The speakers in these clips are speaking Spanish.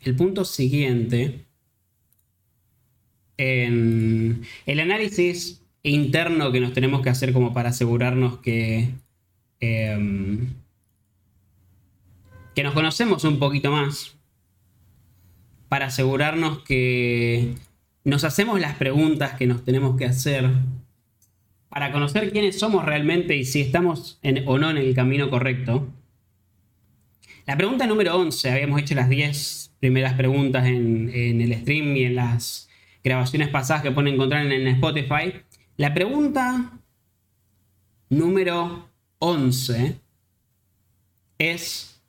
el punto siguiente en el análisis interno que nos tenemos que hacer como para asegurarnos que, em, que nos conocemos un poquito más, para asegurarnos que nos hacemos las preguntas que nos tenemos que hacer, para conocer quiénes somos realmente y si estamos o no en el camino correcto. La pregunta número 11, habíamos hecho las 10 primeras preguntas en, en el stream y en las grabaciones pasadas que pueden encontrar en Spotify. La pregunta número 11 es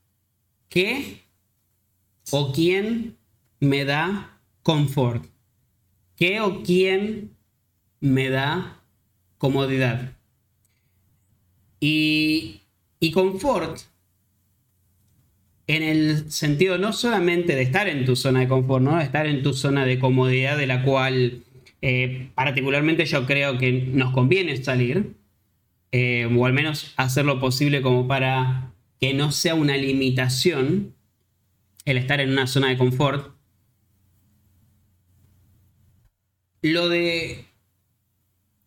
¿qué o quién me da confort? ¿Qué o quién me da comodidad? Y, y confort en el sentido no solamente de estar en tu zona de confort, ¿no? Estar en tu zona de comodidad de la cual eh, particularmente yo creo que nos conviene salir, eh, o al menos hacer lo posible como para que no sea una limitación el estar en una zona de confort. Lo de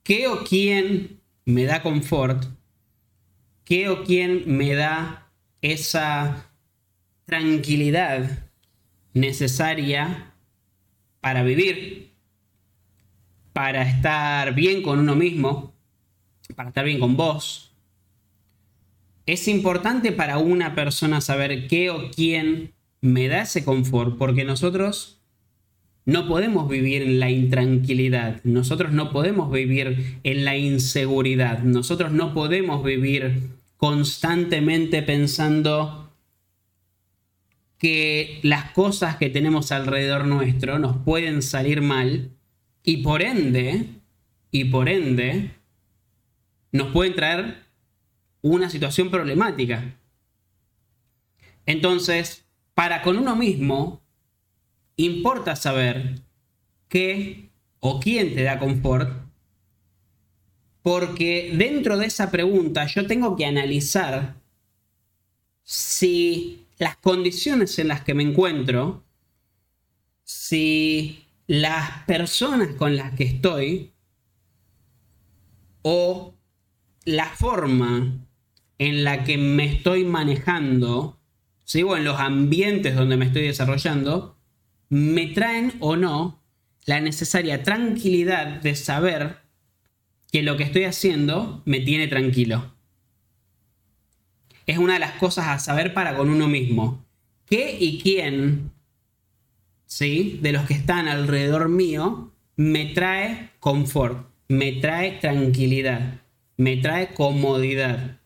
qué o quién me da confort, qué o quién me da esa tranquilidad necesaria para vivir, para estar bien con uno mismo, para estar bien con vos. Es importante para una persona saber qué o quién me da ese confort, porque nosotros no podemos vivir en la intranquilidad, nosotros no podemos vivir en la inseguridad, nosotros no podemos vivir constantemente pensando que las cosas que tenemos alrededor nuestro nos pueden salir mal y por ende, y por ende, nos pueden traer una situación problemática. Entonces, para con uno mismo, importa saber qué o quién te da confort, porque dentro de esa pregunta yo tengo que analizar si las condiciones en las que me encuentro, si las personas con las que estoy o la forma en la que me estoy manejando, o en los ambientes donde me estoy desarrollando, me traen o no la necesaria tranquilidad de saber que lo que estoy haciendo me tiene tranquilo es una de las cosas a saber para con uno mismo. ¿Qué y quién, ¿sí? De los que están alrededor mío, me trae confort, me trae tranquilidad, me trae comodidad.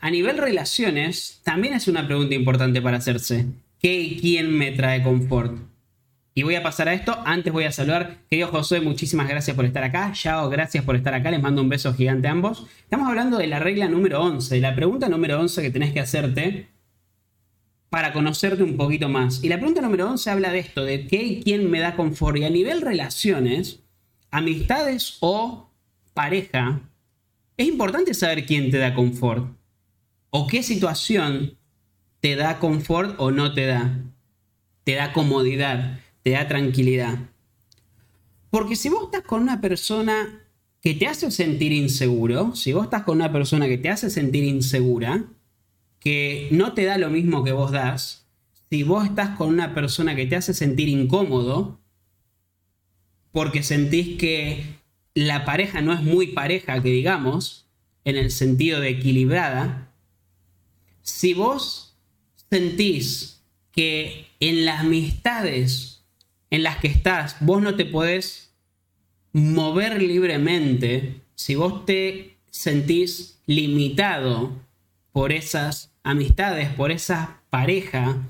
A nivel relaciones, también es una pregunta importante para hacerse. ¿Qué y quién me trae confort? Y voy a pasar a esto. Antes voy a saludar. Querido José, muchísimas gracias por estar acá. Yao, gracias por estar acá. Les mando un beso gigante a ambos. Estamos hablando de la regla número 11, la pregunta número 11 que tenés que hacerte para conocerte un poquito más. Y la pregunta número 11 habla de esto, de qué y quién me da confort. Y a nivel relaciones, amistades o pareja, es importante saber quién te da confort. O qué situación te da confort o no te da. Te da comodidad te da tranquilidad. Porque si vos estás con una persona que te hace sentir inseguro, si vos estás con una persona que te hace sentir insegura, que no te da lo mismo que vos das, si vos estás con una persona que te hace sentir incómodo, porque sentís que la pareja no es muy pareja, que digamos, en el sentido de equilibrada, si vos sentís que en las amistades en las que estás, vos no te podés mover libremente, si vos te sentís limitado por esas amistades, por esa pareja,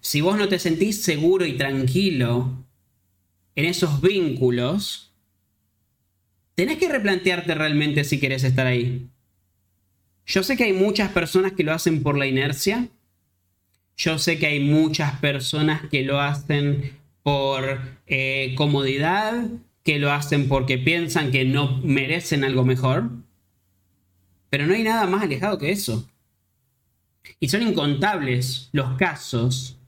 si vos no te sentís seguro y tranquilo en esos vínculos, tenés que replantearte realmente si querés estar ahí. Yo sé que hay muchas personas que lo hacen por la inercia, yo sé que hay muchas personas que lo hacen por eh, comodidad, que lo hacen porque piensan que no merecen algo mejor. Pero no hay nada más alejado que eso. Y son incontables los casos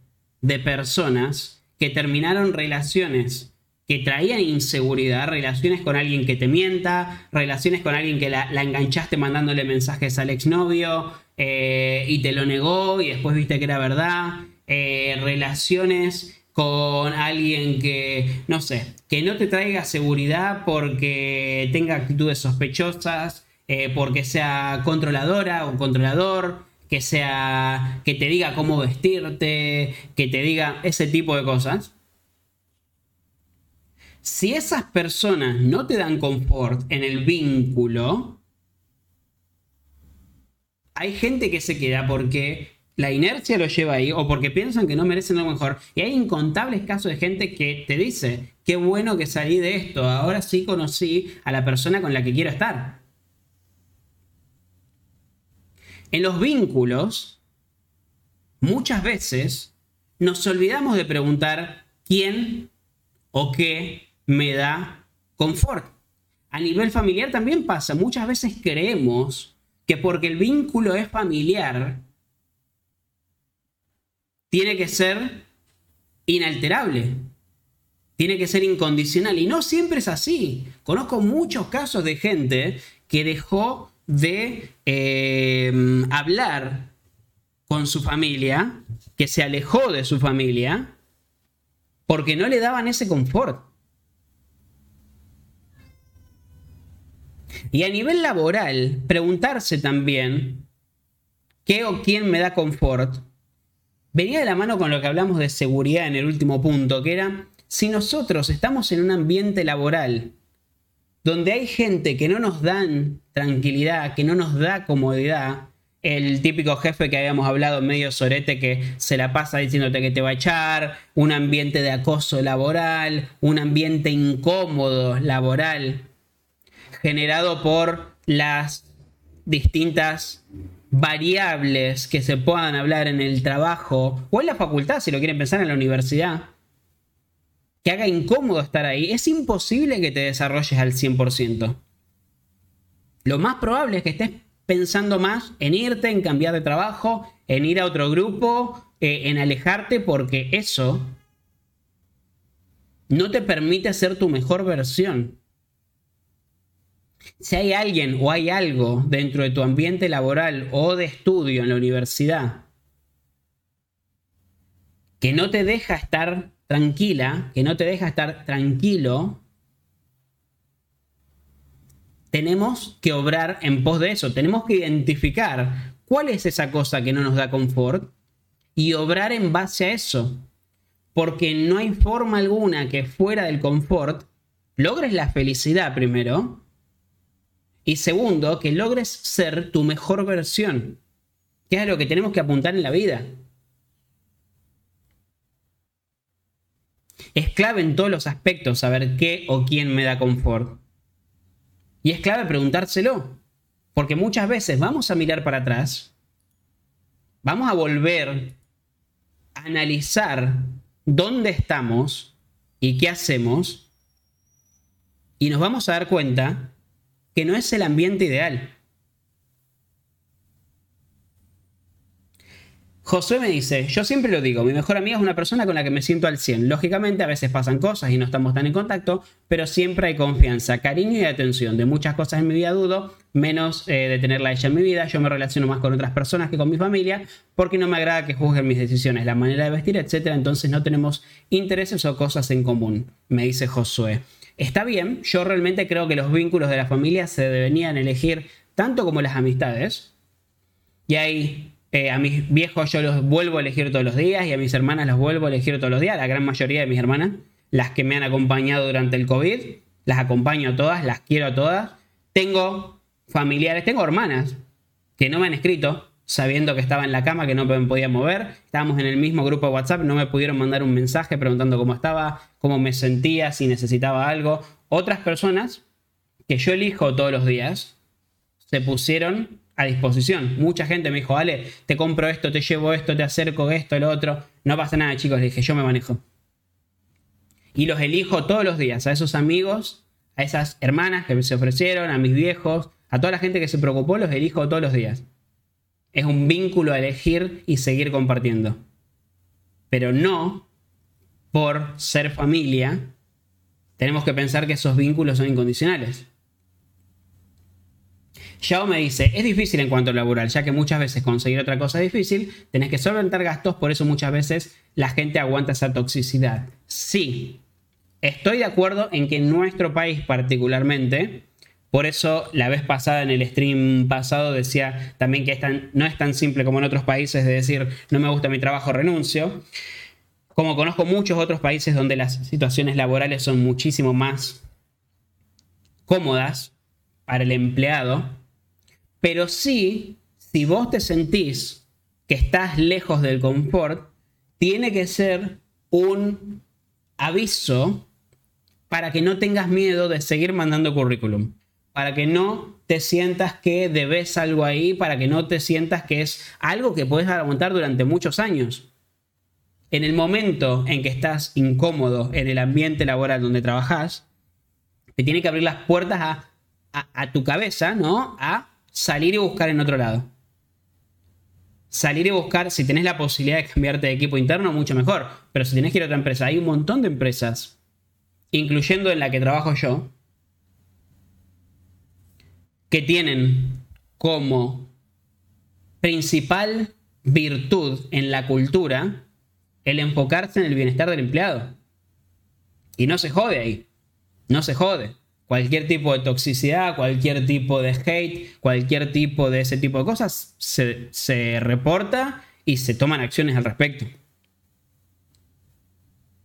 de personas que terminaron relaciones que traían inseguridad, relaciones con alguien que te mienta, relaciones con alguien que la, enganchaste mandándole mensajes al exnovio eh, y te lo negó y después viste que era verdad, eh, relaciones con alguien que, no sé, que no te traiga seguridad porque tenga actitudes sospechosas, eh, porque sea controladora o controlador, que sea que te diga cómo vestirte, que te diga ese tipo de cosas. Si esas personas no te dan confort en el vínculo, hay gente que se queda porque la inercia lo lleva ahí o porque piensan que no merecen lo mejor. Y hay incontables casos de gente que te dice, qué bueno que salí de esto, ahora sí conocí a la persona con la que quiero estar. En los vínculos, muchas veces nos olvidamos de preguntar quién o qué me da confort. A nivel familiar también pasa. Muchas veces creemos que porque el vínculo es familiar, tiene que ser inalterable. Tiene que ser incondicional. Y no siempre es así. Conozco muchos casos de gente que dejó de eh, hablar con su familia, que se alejó de su familia, porque no le daban ese confort. Y a nivel laboral, preguntarse también qué o quién me da confort, venía de la mano con lo que hablamos de seguridad en el último punto, que era si nosotros estamos en un ambiente laboral donde hay gente que no nos dan tranquilidad, que no nos da comodidad, el típico jefe que habíamos hablado medio sorete que se la pasa diciéndote que te va a echar, un ambiente de acoso laboral, un ambiente incómodo laboral, generado por las distintas variables que se puedan hablar en el trabajo o en la facultad, si lo quieren pensar en la universidad, que haga incómodo estar ahí, es imposible que te desarrolles al 100%. Lo más probable es que estés pensando más en irte, en cambiar de trabajo, en ir a otro grupo, eh, en alejarte, porque eso no te permite ser tu mejor versión. Si hay alguien o hay algo dentro de tu ambiente laboral o de estudio en la universidad que no te deja estar tranquila, que no te deja estar tranquilo, tenemos que obrar en pos de eso. Tenemos que identificar cuál es esa cosa que no nos da confort y obrar en base a eso. Porque no hay forma alguna que fuera del confort logres la felicidad primero y segundo, que logres ser tu mejor versión, que es lo que tenemos que apuntar en la vida. Es clave en todos los aspectos saber qué o quién me da confort. Y es clave preguntárselo, porque muchas veces vamos a mirar para atrás, vamos a volver a analizar dónde estamos y qué hacemos, y nos vamos a dar cuenta que no es el ambiente ideal. Josué me dice, yo siempre lo digo, mi mejor amiga es una persona con la que me siento al 100. Lógicamente a veces pasan cosas y no estamos tan en contacto, pero siempre hay confianza, cariño y atención. De muchas cosas en mi vida dudo, menos eh, de tenerla ella en mi vida. Yo me relaciono más con otras personas que con mi familia porque no me agrada que juzguen mis decisiones, la manera de vestir, etc. Entonces no tenemos intereses o cosas en común, me dice Josué. Está bien, yo realmente creo que los vínculos de la familia se deberían elegir tanto como las amistades. Y ahí eh, a mis viejos yo los vuelvo a elegir todos los días y a mis hermanas los vuelvo a elegir todos los días, la gran mayoría de mis hermanas, las que me han acompañado durante el COVID, las acompaño a todas, las quiero a todas. Tengo familiares, tengo hermanas que no me han escrito sabiendo que estaba en la cama, que no me podía mover. Estábamos en el mismo grupo de WhatsApp, no me pudieron mandar un mensaje preguntando cómo estaba, cómo me sentía, si necesitaba algo. Otras personas que yo elijo todos los días se pusieron a disposición. Mucha gente me dijo, Ale, te compro esto, te llevo esto, te acerco esto, lo otro. No pasa nada, chicos, le dije, yo me manejo. Y los elijo todos los días, a esos amigos, a esas hermanas que se ofrecieron, a mis viejos, a toda la gente que se preocupó, los elijo todos los días. Es un vínculo a elegir y seguir compartiendo. Pero no por ser familia, tenemos que pensar que esos vínculos son incondicionales. Yao me dice, es difícil en cuanto a laboral, ya que muchas veces conseguir otra cosa es difícil, tenés que solventar gastos, por eso muchas veces la gente aguanta esa toxicidad. Sí, estoy de acuerdo en que en nuestro país particularmente, por eso la vez pasada en el stream pasado decía también que no es tan simple como en otros países de decir no me gusta mi trabajo, renuncio. Como conozco muchos otros países donde las situaciones laborales son muchísimo más cómodas para el empleado, pero sí, si vos te sentís que estás lejos del confort, tiene que ser un aviso para que no tengas miedo de seguir mandando currículum, para que no te sientas que debes algo ahí, para que no te sientas que es algo que puedes aguantar durante muchos años. En el momento en que estás incómodo en el ambiente laboral donde trabajas, te tiene que abrir las puertas a, tu cabeza, ¿no? A salir y buscar en otro lado. Salir y buscar, si tenés la posibilidad de cambiarte de equipo interno, mucho mejor. Pero si tenés que ir a otra empresa, hay un montón de empresas, incluyendo en la que trabajo yo, que tienen como principal virtud en la cultura el enfocarse en el bienestar del empleado. Y no se jode ahí. No se jode cualquier tipo de toxicidad, cualquier tipo de hate, cualquier tipo de ese tipo de cosas, se, reporta y se toman acciones al respecto.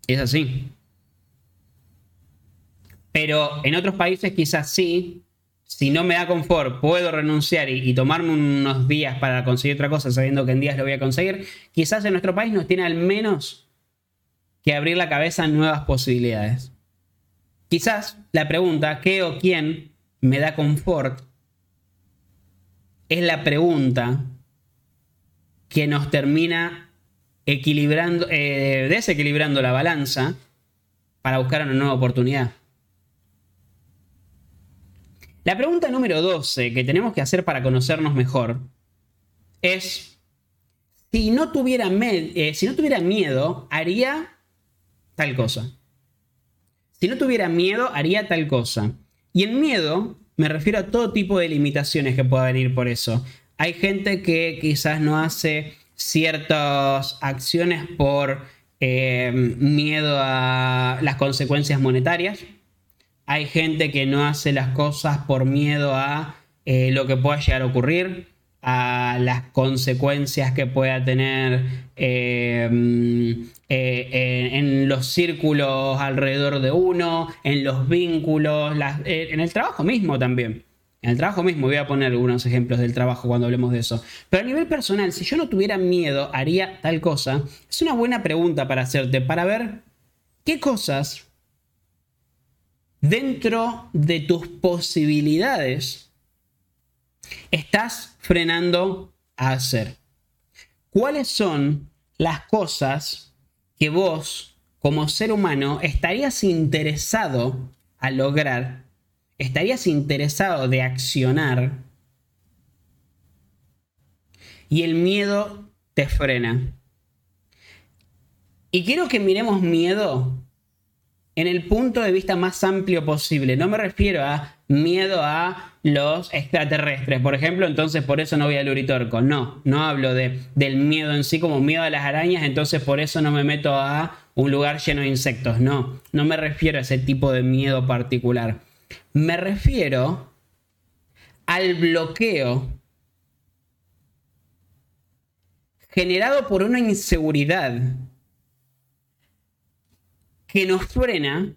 Es así. Pero en otros países quizás sí, si no me da confort, puedo renunciar y, tomarme unos días para conseguir otra cosa sabiendo que en días lo voy a conseguir. Quizás en nuestro país nos tiene al menos que abrir la cabeza a nuevas posibilidades. Quizás la pregunta, ¿qué o quién me da confort? Es la pregunta que nos termina equilibrando, eh, desequilibrando la balanza para buscar una nueva oportunidad. La pregunta número 12 que tenemos que hacer para conocernos mejor es, si no tuviera, eh, si no tuviera miedo, haría tal cosa. Si no tuviera miedo, haría tal cosa. Y en miedo me refiero a todo tipo de limitaciones que pueda venir por eso. Hay gente que quizás no hace ciertas acciones por eh, miedo a las consecuencias monetarias. Hay gente que no hace las cosas por miedo a eh, lo que pueda llegar a ocurrir a las consecuencias que pueda tener eh, eh, en, los círculos alrededor de uno, en los vínculos, en el trabajo mismo también. En el trabajo mismo, voy a poner algunos ejemplos del trabajo cuando hablemos de eso. Pero a nivel personal, si yo no tuviera miedo, haría tal cosa. Es una buena pregunta para hacerte, para ver qué cosas dentro de tus posibilidades estás frenando a hacer? ¿Cuáles son las cosas que vos, como ser humano, estarías interesado a lograr? ¿Estarías interesado de accionar? Y el miedo te frena. Y quiero que miremos miedo en el punto de vista más amplio posible. No me refiero a miedo a los extraterrestres, por ejemplo, entonces por eso no voy al Uritorco. No, no hablo de, del miedo en sí como miedo a las arañas, entonces por eso no me meto a un lugar lleno de insectos. No, no me refiero a ese tipo de miedo particular. Me refiero al bloqueo generado por una inseguridad que nos frena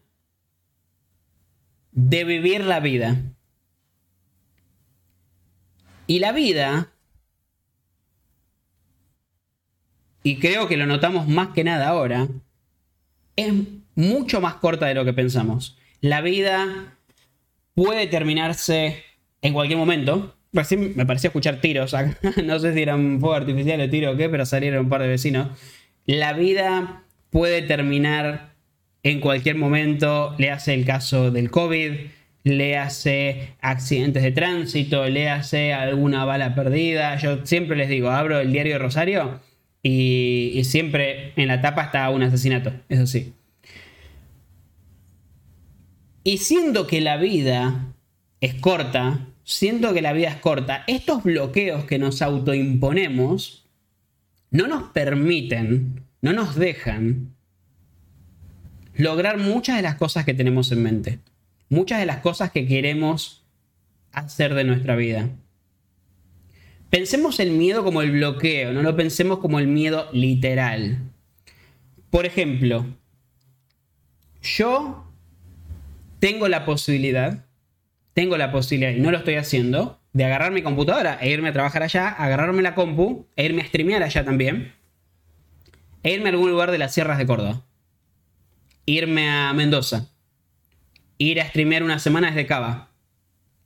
de vivir la vida. Y la vida, y creo que lo notamos más que nada ahora, es mucho más corta de lo que pensamos. La vida puede terminarse en cualquier momento. me parecía escuchar tiros. no sé si eran fuego artificial o tiro o qué, pero salieron un par de vecinos. La vida puede terminar en cualquier momento, le hace el caso del COVID, léase accidentes de tránsito, léase alguna bala perdida. Yo siempre les digo, abro el diario de Rosario y, y siempre en la tapa está un asesinato, eso sí. Y siendo que la vida es corta, siendo que la vida es corta, estos bloqueos que nos autoimponemos no nos permiten, no nos dejan lograr muchas de las cosas que tenemos en mente, muchas de las cosas que queremos hacer de nuestra vida. Pensemos el miedo como el bloqueo, no lo pensemos como el miedo literal. Por ejemplo, yo tengo la posibilidad, tengo la posibilidad, y no lo estoy haciendo, de agarrar mi computadora e irme a trabajar allá, agarrarme la compu e irme a streamear allá también, e irme a algún lugar de las sierras de Córdoba irme a Mendoza, ir a streamear unas semanas de Cava.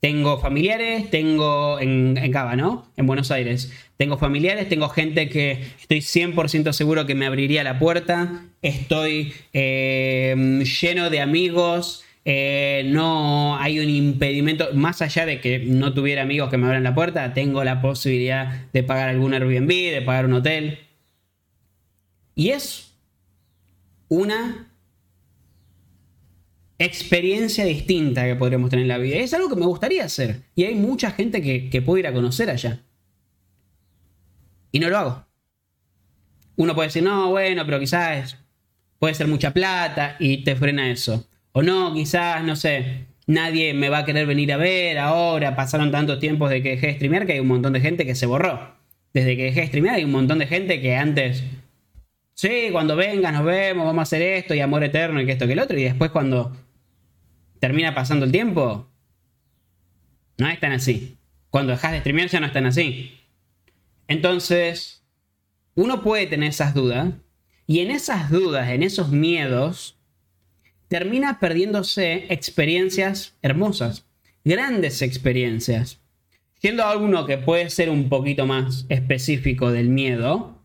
Tengo familiares, tengo en, Cava, ¿no? En Buenos Aires. Tengo familiares, tengo gente que estoy 100% seguro que me abriría la puerta. Estoy eh, lleno de amigos. Eh, no hay un impedimento, más allá de que no tuviera amigos que me abran la puerta, tengo la posibilidad de pagar algún Airbnb, de pagar un hotel. Y es una experiencia distinta que podríamos tener en la vida. Es algo que me gustaría hacer. Y hay mucha gente que, que puedo ir a conocer allá. Y no lo hago. Uno puede decir, no, bueno, pero quizás puede ser mucha plata y te frena eso. O no, quizás, no sé, nadie me va a querer venir a ver ahora. Pasaron tantos tiempos de que dejé de streamear que hay un montón de gente que se borró. Desde que dejé de streamear hay un montón de gente que antes, sí, cuando vengas nos vemos, vamos a hacer esto y amor eterno y que esto que el otro. Y después cuando termina pasando el tiempo, no es tan así. Cuando dejas de streamear ya no es tan así. Entonces, uno puede tener esas dudas y en esas dudas, en esos miedos, termina perdiéndose experiencias hermosas, grandes experiencias. Siendo alguno que puede ser un poquito más específico del miedo,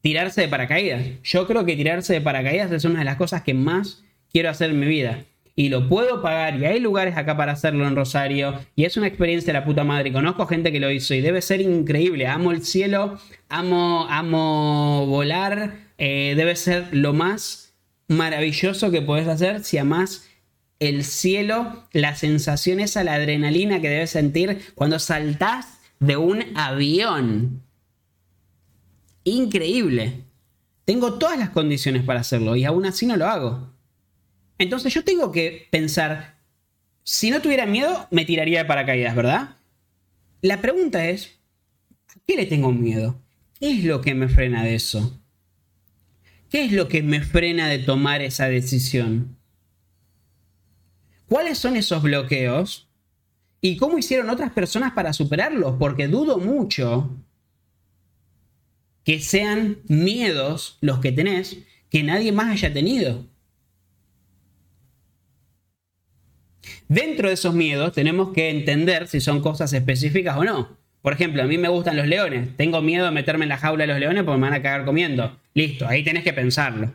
tirarse de paracaídas. Yo creo que tirarse de paracaídas es una de las cosas que más quiero hacer en mi vida y lo puedo pagar y hay lugares acá para hacerlo en Rosario y es una experiencia de la puta madre. Conozco gente que lo hizo y debe ser increíble. Amo el cielo, amo, amo volar. Eh, debe ser lo más maravilloso que puedes hacer si amas el cielo, la sensación esa, la adrenalina que debes sentir cuando saltás de un avión. Increíble. Tengo todas las condiciones para hacerlo y aún así no lo hago. Entonces yo tengo que pensar, si no tuviera miedo, me tiraría de paracaídas, ¿verdad? La pregunta es, ¿a qué le tengo miedo? ¿Qué es lo que me frena de eso? ¿Qué es lo que me frena de tomar esa decisión? ¿Cuáles son esos bloqueos? ¿Y cómo hicieron otras personas para superarlos? Porque dudo mucho que sean miedos los que tenés que nadie más haya tenido. Dentro de esos miedos tenemos que entender si son cosas específicas o no. Por ejemplo, a mí me gustan los leones. Tengo miedo de meterme en la jaula de los leones porque me van a cagar comiendo. Listo, ahí tenés que pensarlo.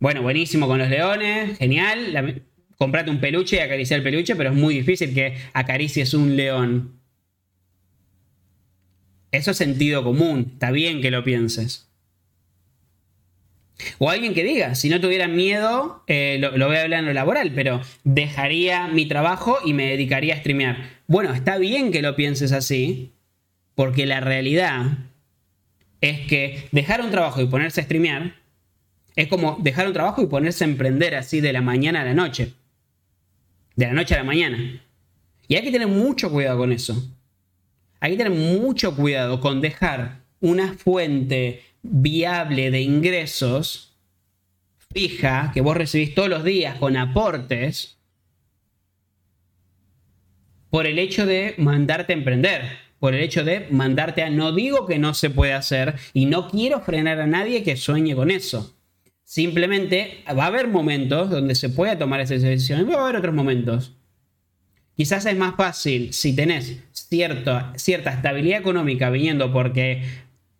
Bueno, buenísimo con los leones, genial. comprate un peluche y acariciar el peluche, pero es muy difícil que acaricies un león. Eso es sentido común, está bien que lo pienses. O alguien que diga, si no tuviera miedo, eh, lo, voy a hablar en lo laboral, pero dejaría mi trabajo y me dedicaría a streamear. Bueno, está bien que lo pienses así, porque la realidad es que dejar un trabajo y ponerse a streamear es como dejar un trabajo y ponerse a emprender así de la mañana a la noche. De la noche a la mañana. Y hay que tener mucho cuidado con eso. Hay que tener mucho cuidado con dejar una fuente viable de ingresos fija que vos recibís todos los días con aportes por el hecho de mandarte a emprender, por el hecho de mandarte a... No digo que no se puede hacer y no quiero frenar a nadie que sueñe con eso. Simplemente va a haber momentos donde se pueda tomar esa decisión y va a haber otros momentos. Quizás es más fácil si tenés cierta estabilidad económica viniendo porque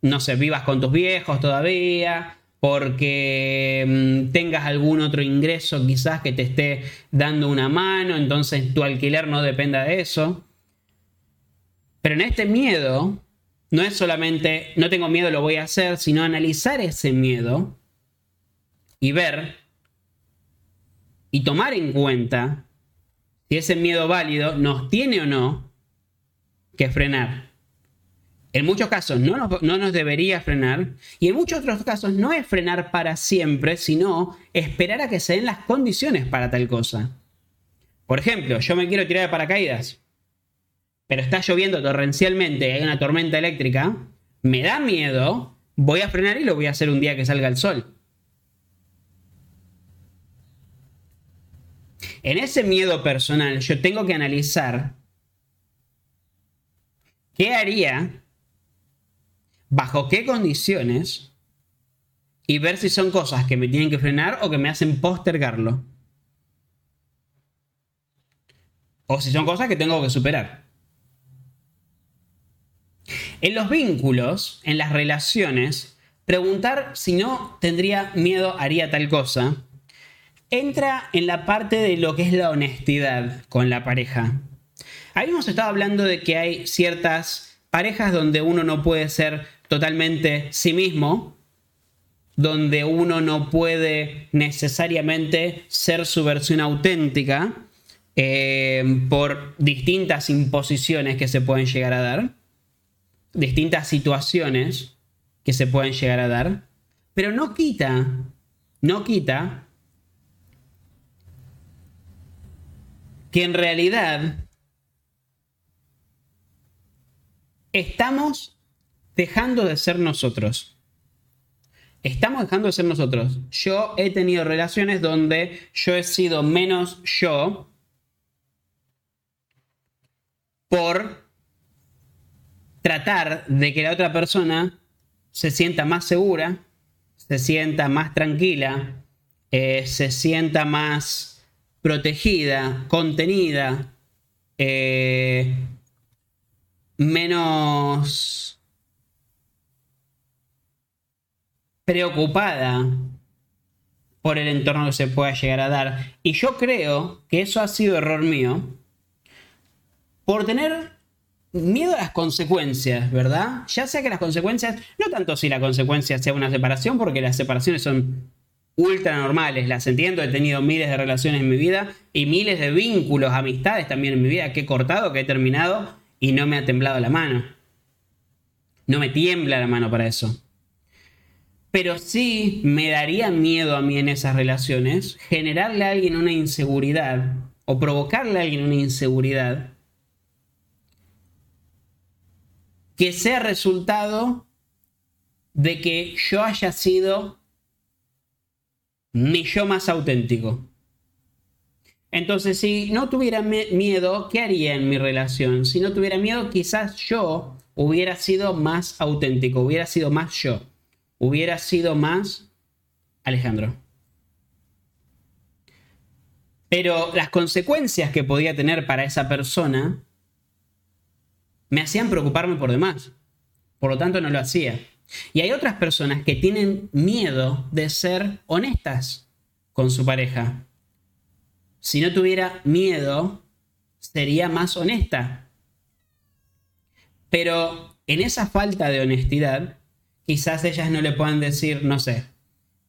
no sé, vivas con tus viejos todavía, porque mm, tengas algún otro ingreso quizás que te esté dando una mano, entonces tu alquiler no dependa de eso. Pero en este miedo, no es solamente, no tengo miedo, lo voy a hacer, sino analizar ese miedo y ver y tomar en cuenta si ese miedo válido nos tiene o no que frenar. En muchos casos no nos, no nos, debería frenar y en muchos otros casos no es frenar para siempre, sino esperar a que se den las condiciones para tal cosa. Por ejemplo, yo me quiero tirar de paracaídas, pero está lloviendo torrencialmente, hay una tormenta eléctrica, me da miedo, voy a frenar y lo voy a hacer un día que salga el sol. En ese miedo personal yo tengo que analizar qué haría, bajo qué condiciones y ver si son cosas que me tienen que frenar o que me hacen postergarlo. O si son cosas que tengo que superar. En los vínculos, en las relaciones, preguntar si no tendría miedo, haría tal cosa, entra en la parte de lo que es la honestidad con la pareja. Ahí hemos estado hablando de que hay ciertas parejas donde uno no puede ser totalmente sí mismo, donde uno no puede necesariamente ser su versión auténtica eh, por distintas imposiciones que se pueden llegar a dar, distintas situaciones que se pueden llegar a dar, pero no quita, no quita que en realidad estamos dejando de ser nosotros. Estamos dejando de ser nosotros. Yo he tenido relaciones donde yo he sido menos yo por tratar de que la otra persona se sienta más segura, se sienta más tranquila, eh, se sienta más protegida, contenida, eh, menos preocupada por el entorno que se pueda llegar a dar. Y yo creo que eso ha sido error mío por tener miedo a las consecuencias, ¿verdad? Ya sea que las consecuencias, no tanto si la consecuencia sea una separación, porque las separaciones son ultra normales, las entiendo, he tenido miles de relaciones en mi vida y miles de vínculos, amistades también en mi vida que he cortado, que he terminado y no me ha temblado la mano. No me tiembla la mano para eso. Pero sí me daría miedo a mí en esas relaciones generarle a alguien una inseguridad o provocarle a alguien una inseguridad que sea resultado de que yo haya sido mi yo más auténtico. Entonces, si no tuviera miedo, ¿qué haría en mi relación? Si no tuviera miedo, quizás yo hubiera sido más auténtico, hubiera sido más yo, hubiera sido más Alejandro. Pero las consecuencias que podía tener para esa persona me hacían preocuparme por demás. Por lo tanto, no lo hacía. Y hay otras personas que tienen miedo de ser honestas con su pareja. Si no tuviera miedo, sería más honesta. Pero en esa falta de honestidad, quizás ellas no le puedan decir, no sé,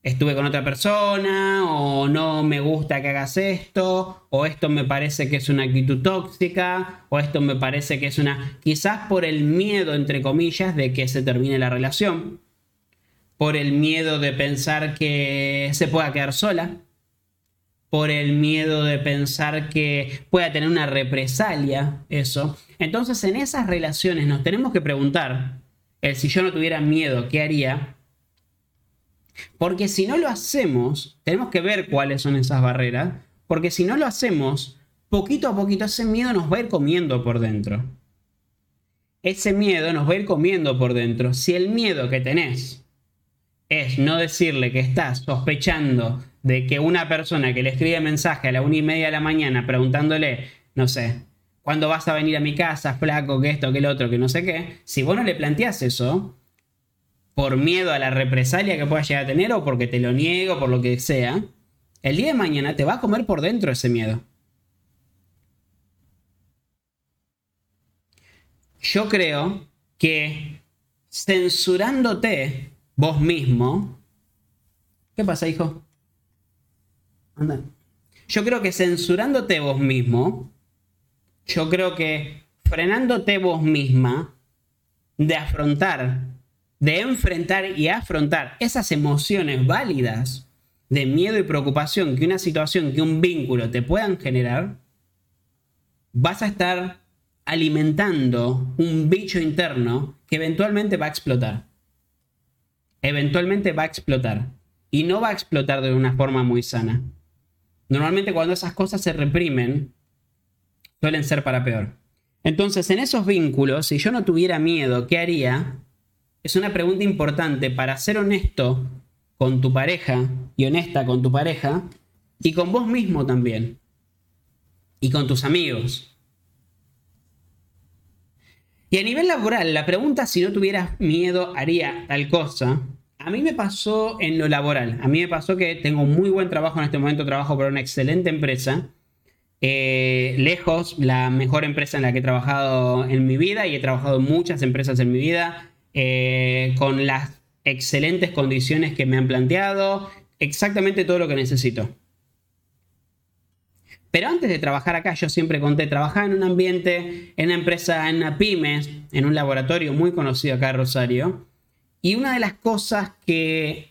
estuve con otra persona, o no me gusta que hagas esto, o esto me parece que es una actitud tóxica, o esto me parece que es una... Quizás por el miedo, entre comillas, de que se termine la relación, por el miedo de pensar que se pueda quedar sola, por el miedo de pensar que pueda tener una represalia, eso. Entonces en esas relaciones nos tenemos que preguntar, el si yo no tuviera miedo, ¿qué haría? Porque si no lo hacemos, tenemos que ver cuáles son esas barreras, porque si no lo hacemos, poquito a poquito ese miedo nos va a ir comiendo por dentro. Ese miedo nos va a ir comiendo por dentro. Si el miedo que tenés es no decirle que estás sospechando de que una persona que le escribe mensaje a la una y media de la mañana preguntándole, no sé, ¿cuándo vas a venir a mi casa, flaco, que esto, que el otro, que no sé qué? Si vos no le planteás eso, por miedo a la represalia que puedas llegar a tener o porque te lo niego, por lo que sea, el día de mañana te va a comer por dentro ese miedo. Yo creo que censurándote vos mismo. ¿Qué pasa, hijo? Anda. Yo creo que censurándote vos mismo, yo creo que frenándote vos misma de afrontar, de enfrentar y afrontar esas emociones válidas de miedo y preocupación que una situación, que un vínculo te puedan generar, vas a estar alimentando un bicho interno que eventualmente va a explotar. Eventualmente va a explotar. Y no va a explotar de una forma muy sana. Normalmente cuando esas cosas se reprimen, suelen ser para peor. Entonces, en esos vínculos, si yo no tuviera miedo, ¿qué haría? Es una pregunta importante para ser honesto con tu pareja y honesta con tu pareja y con vos mismo también. Y con tus amigos. Y a nivel laboral, la pregunta si no tuvieras miedo haría tal cosa. A mí me pasó en lo laboral. A mí me pasó que tengo muy buen trabajo en este momento. Trabajo por una excelente empresa. Eh, lejos, la mejor empresa en la que he trabajado en mi vida y he trabajado en muchas empresas en mi vida. Eh, con las excelentes condiciones que me han planteado. Exactamente todo lo que necesito. Pero antes de trabajar acá, yo siempre conté, trabajaba en un ambiente, en una empresa, en una pymes, en un laboratorio muy conocido acá en Rosario. Y una de las cosas que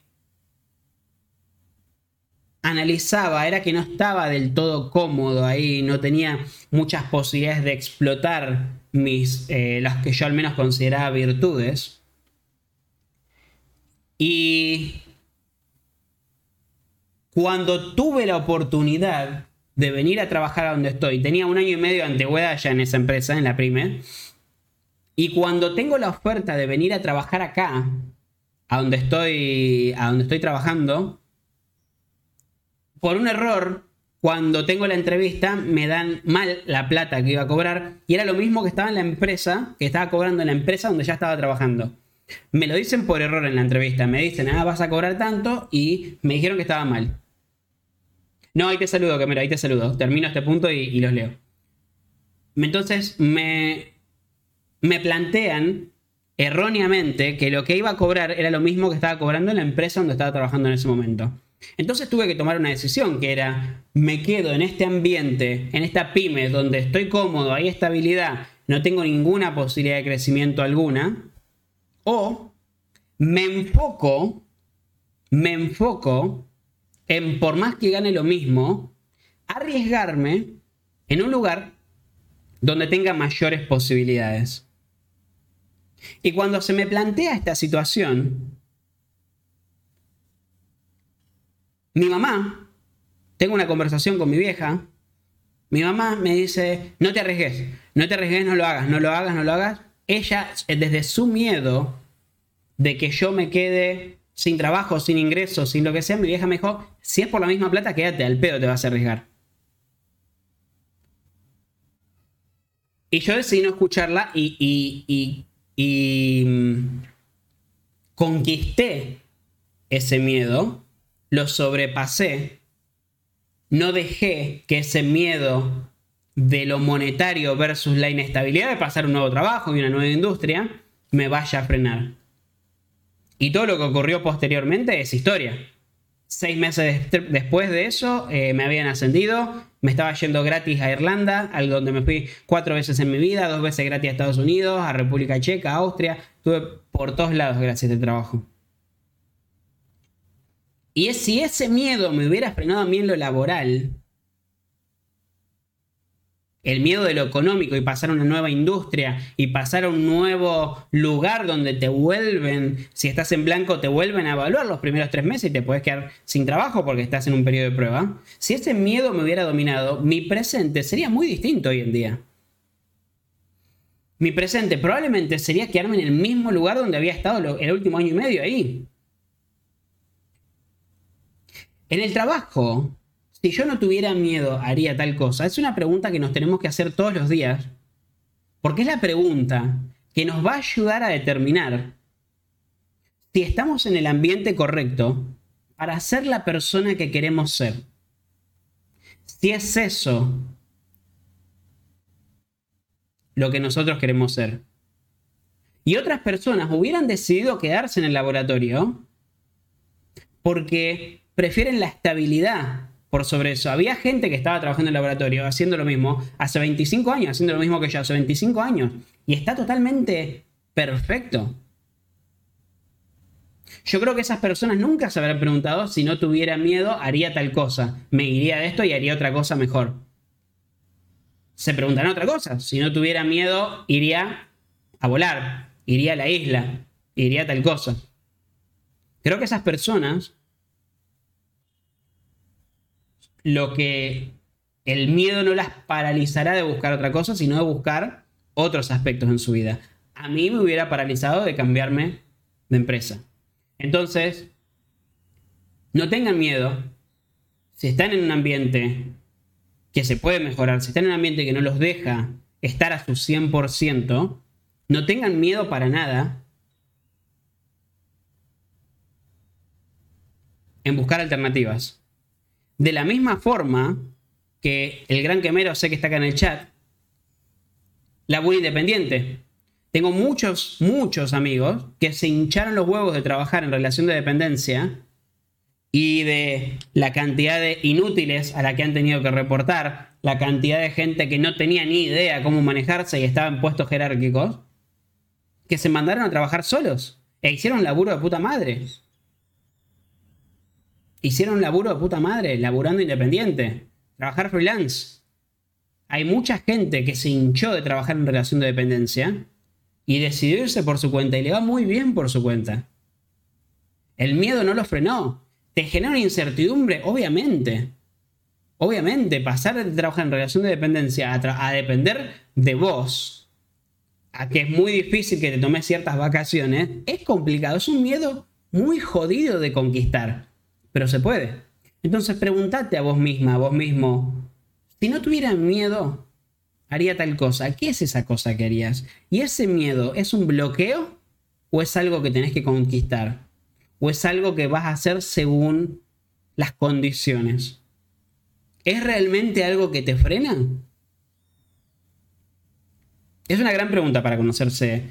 analizaba era que no estaba del todo cómodo ahí, no tenía muchas posibilidades de explotar mis, eh, las que yo al menos consideraba virtudes. Y cuando tuve la oportunidad de venir a trabajar a donde estoy. Tenía un año y medio de antigüedad ya en esa empresa, en la Prime. Y cuando tengo la oferta de venir a trabajar acá, a donde estoy, a donde estoy trabajando, por un error, cuando tengo la entrevista, me dan mal la plata que iba a cobrar. Y era lo mismo que estaba en la empresa, que estaba cobrando en la empresa donde ya estaba trabajando. Me lo dicen por error en la entrevista. Me dicen, ah, vas a cobrar tanto. Y me dijeron que estaba mal. No, ahí te saludo, mira, ahí te saludo. Termino este punto y, los leo. Entonces me, me plantean erróneamente que lo que iba a cobrar era lo mismo que estaba cobrando en la empresa donde estaba trabajando en ese momento. Entonces tuve que tomar una decisión que era, me quedo en este ambiente, en esta pyme donde estoy cómodo, hay estabilidad, no tengo ninguna posibilidad de crecimiento alguna, o me enfoco, me enfoco en, por más que gane lo mismo, arriesgarme en un lugar donde tenga mayores posibilidades. Y cuando se me plantea esta situación, mi mamá, tengo una conversación con mi vieja, mi mamá me dice, no te arriesgues, no te arriesgues, no lo hagas, no lo hagas, no lo hagas. Ella, desde su miedo de que yo me quede sin trabajo, sin ingresos, sin lo que sea, mi vieja me dijo, si es por la misma plata, quédate, al pedo te vas a arriesgar. Y yo decidí no escucharla y, y, y, mm, conquisté ese miedo, lo sobrepasé, no dejé que ese miedo de lo monetario versus la inestabilidad de pasar un nuevo trabajo y una nueva industria me vaya a frenar. Y todo lo que ocurrió posteriormente es historia. Seis meses después de eso eh, me habían ascendido, me estaba yendo gratis a Irlanda, al donde me fui cuatro veces en mi vida, dos veces gratis a Estados Unidos, a República Checa, a Austria, estuve por todos lados gracias a este trabajo. Y si ese miedo me hubiera frenado a mí en lo laboral, el miedo de lo económico y pasar a una nueva industria y pasar a un nuevo lugar donde te vuelven, si estás en blanco, te vuelven a evaluar los primeros tres meses y te puedes quedar sin trabajo porque estás en un periodo de prueba. Si ese miedo me hubiera dominado, mi presente sería muy distinto hoy en día. Mi presente probablemente sería quedarme en el mismo lugar donde había estado el último año y medio ahí. En el trabajo, si yo no tuviera miedo, haría tal cosa? Es una pregunta que nos tenemos que hacer todos los días, porque es la pregunta que nos va a ayudar a determinar si estamos en el ambiente correcto para ser la persona que queremos ser. Si es eso lo que nosotros queremos ser. Y otras personas hubieran decidido quedarse en el laboratorio porque prefieren la estabilidad por sobre eso. Había gente que estaba trabajando en el laboratorio haciendo lo mismo hace 25 años, haciendo lo mismo que yo hace 25 años. Y está totalmente perfecto. Yo creo que esas personas nunca se habrán preguntado si no tuviera miedo, haría tal cosa. Me iría de esto y haría otra cosa mejor. Se preguntarán otra cosa. Si no tuviera miedo, iría a volar, iría a la isla, iría a tal cosa. Creo que esas personas lo que el miedo no las paralizará de buscar otra cosa, sino de buscar otros aspectos en su vida. A mí me hubiera paralizado de cambiarme de empresa. Entonces, no tengan miedo. Si están en un ambiente que se puede mejorar, si están en un ambiente que no los deja estar a su 100%, no tengan miedo para nada en buscar alternativas. De la misma forma que el gran quemero, sé que está acá en el chat, laburo independiente. Tengo muchos, muchos amigos que se hincharon los huevos de trabajar en relación de dependencia y de la cantidad de inútiles a la que han tenido que reportar, la cantidad de gente que no tenía ni idea cómo manejarse y estaba en puestos jerárquicos, que se mandaron a trabajar solos e hicieron laburo de puta madre hicieron laburo de puta madre, laburando independiente, trabajar freelance. Hay mucha gente que se hinchó de trabajar en relación de dependencia y decidió irse por su cuenta y le va muy bien por su cuenta. El miedo no lo frenó. ¿Te genera una incertidumbre? Obviamente. Obviamente, pasar de trabajar en relación de dependencia a, a depender de vos, a que es muy difícil que te tomes ciertas vacaciones, es complicado. Es un miedo muy jodido de conquistar pero se puede. Entonces pregúntate a vos misma, a vos mismo, si no tuvieras miedo, haría tal cosa. ¿Qué es esa cosa que harías? ¿Y ese miedo es un bloqueo o es algo que tenés que conquistar? ¿O es algo que vas a hacer según las condiciones? ¿Es realmente algo que te frena? Es una gran pregunta para conocerse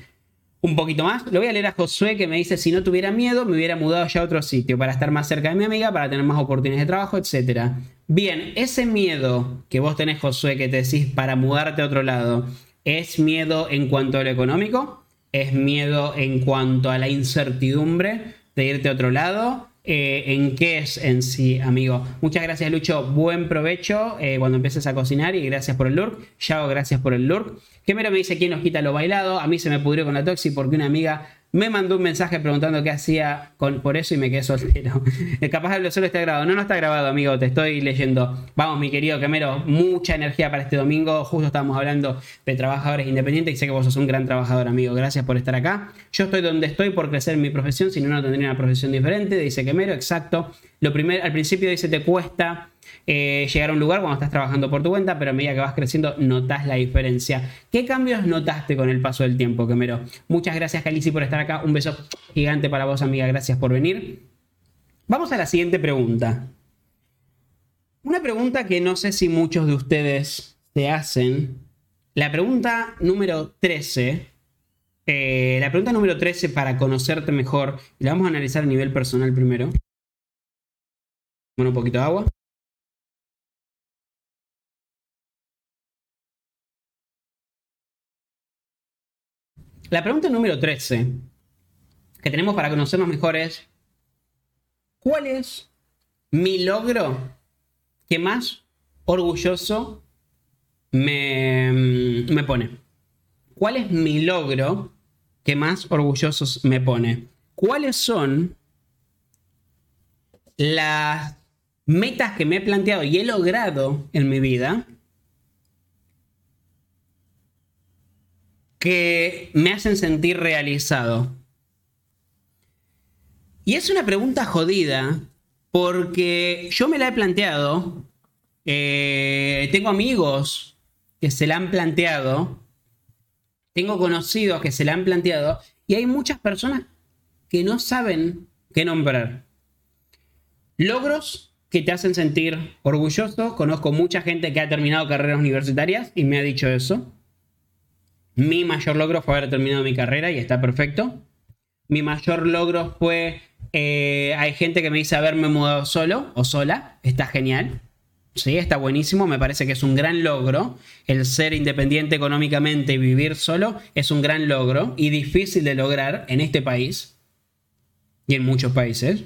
un poquito más. Lo voy a leer a Josué que me dice, si no tuviera miedo, me hubiera mudado ya a otro sitio para estar más cerca de mi amiga, para tener más oportunidades de trabajo, etc. Bien, ese miedo que vos tenés, Josué, que te decís para mudarte a otro lado, ¿es miedo en cuanto a lo económico? ¿Es miedo en cuanto a la incertidumbre de irte a otro lado? Eh, en qué es en sí, amigo. Muchas gracias, Lucho. Buen provecho eh, cuando empieces a cocinar y gracias por el lurk. Yao, gracias por el lurk. Quemero me dice quién nos quita lo bailado. A mí se me pudrió con la toxi porque una amiga me mandó un mensaje preguntando qué hacía con, por eso y me quedé soltero. Capaz el solo está grabado. No, no está grabado, amigo. Te estoy leyendo. Vamos, mi querido Quemero. Mucha energía para este domingo. Justo estábamos hablando de trabajadores independientes y sé que vos sos un gran trabajador, amigo. Gracias por estar acá. Yo estoy donde estoy por crecer en mi profesión. Si no, no tendría una profesión diferente. Dice Quemero, exacto. Lo primero, al principio dice te cuesta eh, llegar a un lugar cuando estás trabajando por tu cuenta, pero a medida que vas creciendo notas la diferencia. ¿Qué cambios notaste con el paso del tiempo, Quemero? Muchas gracias, Calici, por estar acá. Un beso gigante para vos, amiga. Gracias por venir. Vamos a la siguiente pregunta. Una pregunta que no sé si muchos de ustedes se hacen. La pregunta número 13. Eh, la pregunta número 13 para conocerte mejor. La vamos a analizar a nivel personal primero. Bueno, un poquito de agua. La pregunta número 13 que tenemos para conocernos mejor es, ¿cuál es mi logro que más orgulloso me, me pone? ¿Cuál es mi logro que más orgulloso me pone? ¿Cuáles son las metas que me he planteado y he logrado en mi vida que me hacen sentir realizado? Y es una pregunta jodida porque yo me la he planteado, eh, tengo amigos que se la han planteado, tengo conocidos que se la han planteado y hay muchas personas que no saben qué nombrar. Logros que te hacen sentir orgulloso. Conozco mucha gente que ha terminado carreras universitarias y me ha dicho eso. Mi mayor logro fue haber terminado mi carrera y está perfecto. Mi mayor logro fue, eh, hay gente que me dice haberme mudado solo o sola, está genial. Sí, está buenísimo, me parece que es un gran logro. El ser independiente económicamente y vivir solo es un gran logro y difícil de lograr en este país y en muchos países.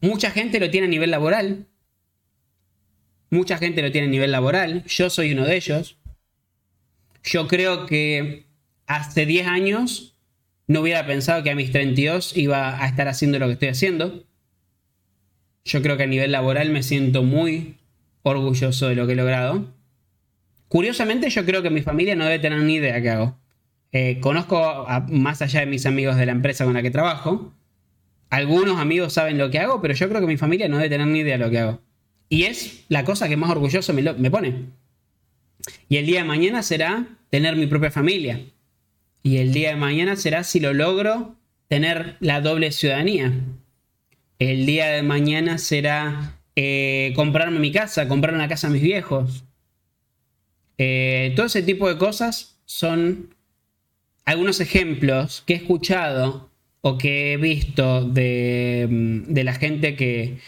Mucha gente lo tiene a nivel laboral. Mucha gente lo tiene a nivel laboral. Yo soy uno de ellos. Yo creo que hace 10 años no hubiera pensado que a mis 32 iba a estar haciendo lo que estoy haciendo. Yo creo que a nivel laboral me siento muy orgulloso de lo que he logrado. Curiosamente, yo creo que mi familia no debe tener ni idea qué hago. Eh, conozco más allá de mis amigos de la empresa con la que trabajo. Algunos amigos saben lo que hago, pero yo creo que mi familia no debe tener ni idea de lo que hago. Y es la cosa que más orgulloso me pone. Y el día de mañana será tener mi propia familia. Y el día de mañana será si lo logro tener la doble ciudadanía. El día de mañana será eh, comprarme mi casa, comprar una casa a mis viejos. Eh, todo ese tipo de cosas son algunos ejemplos que he escuchado o que he visto de, la gente que,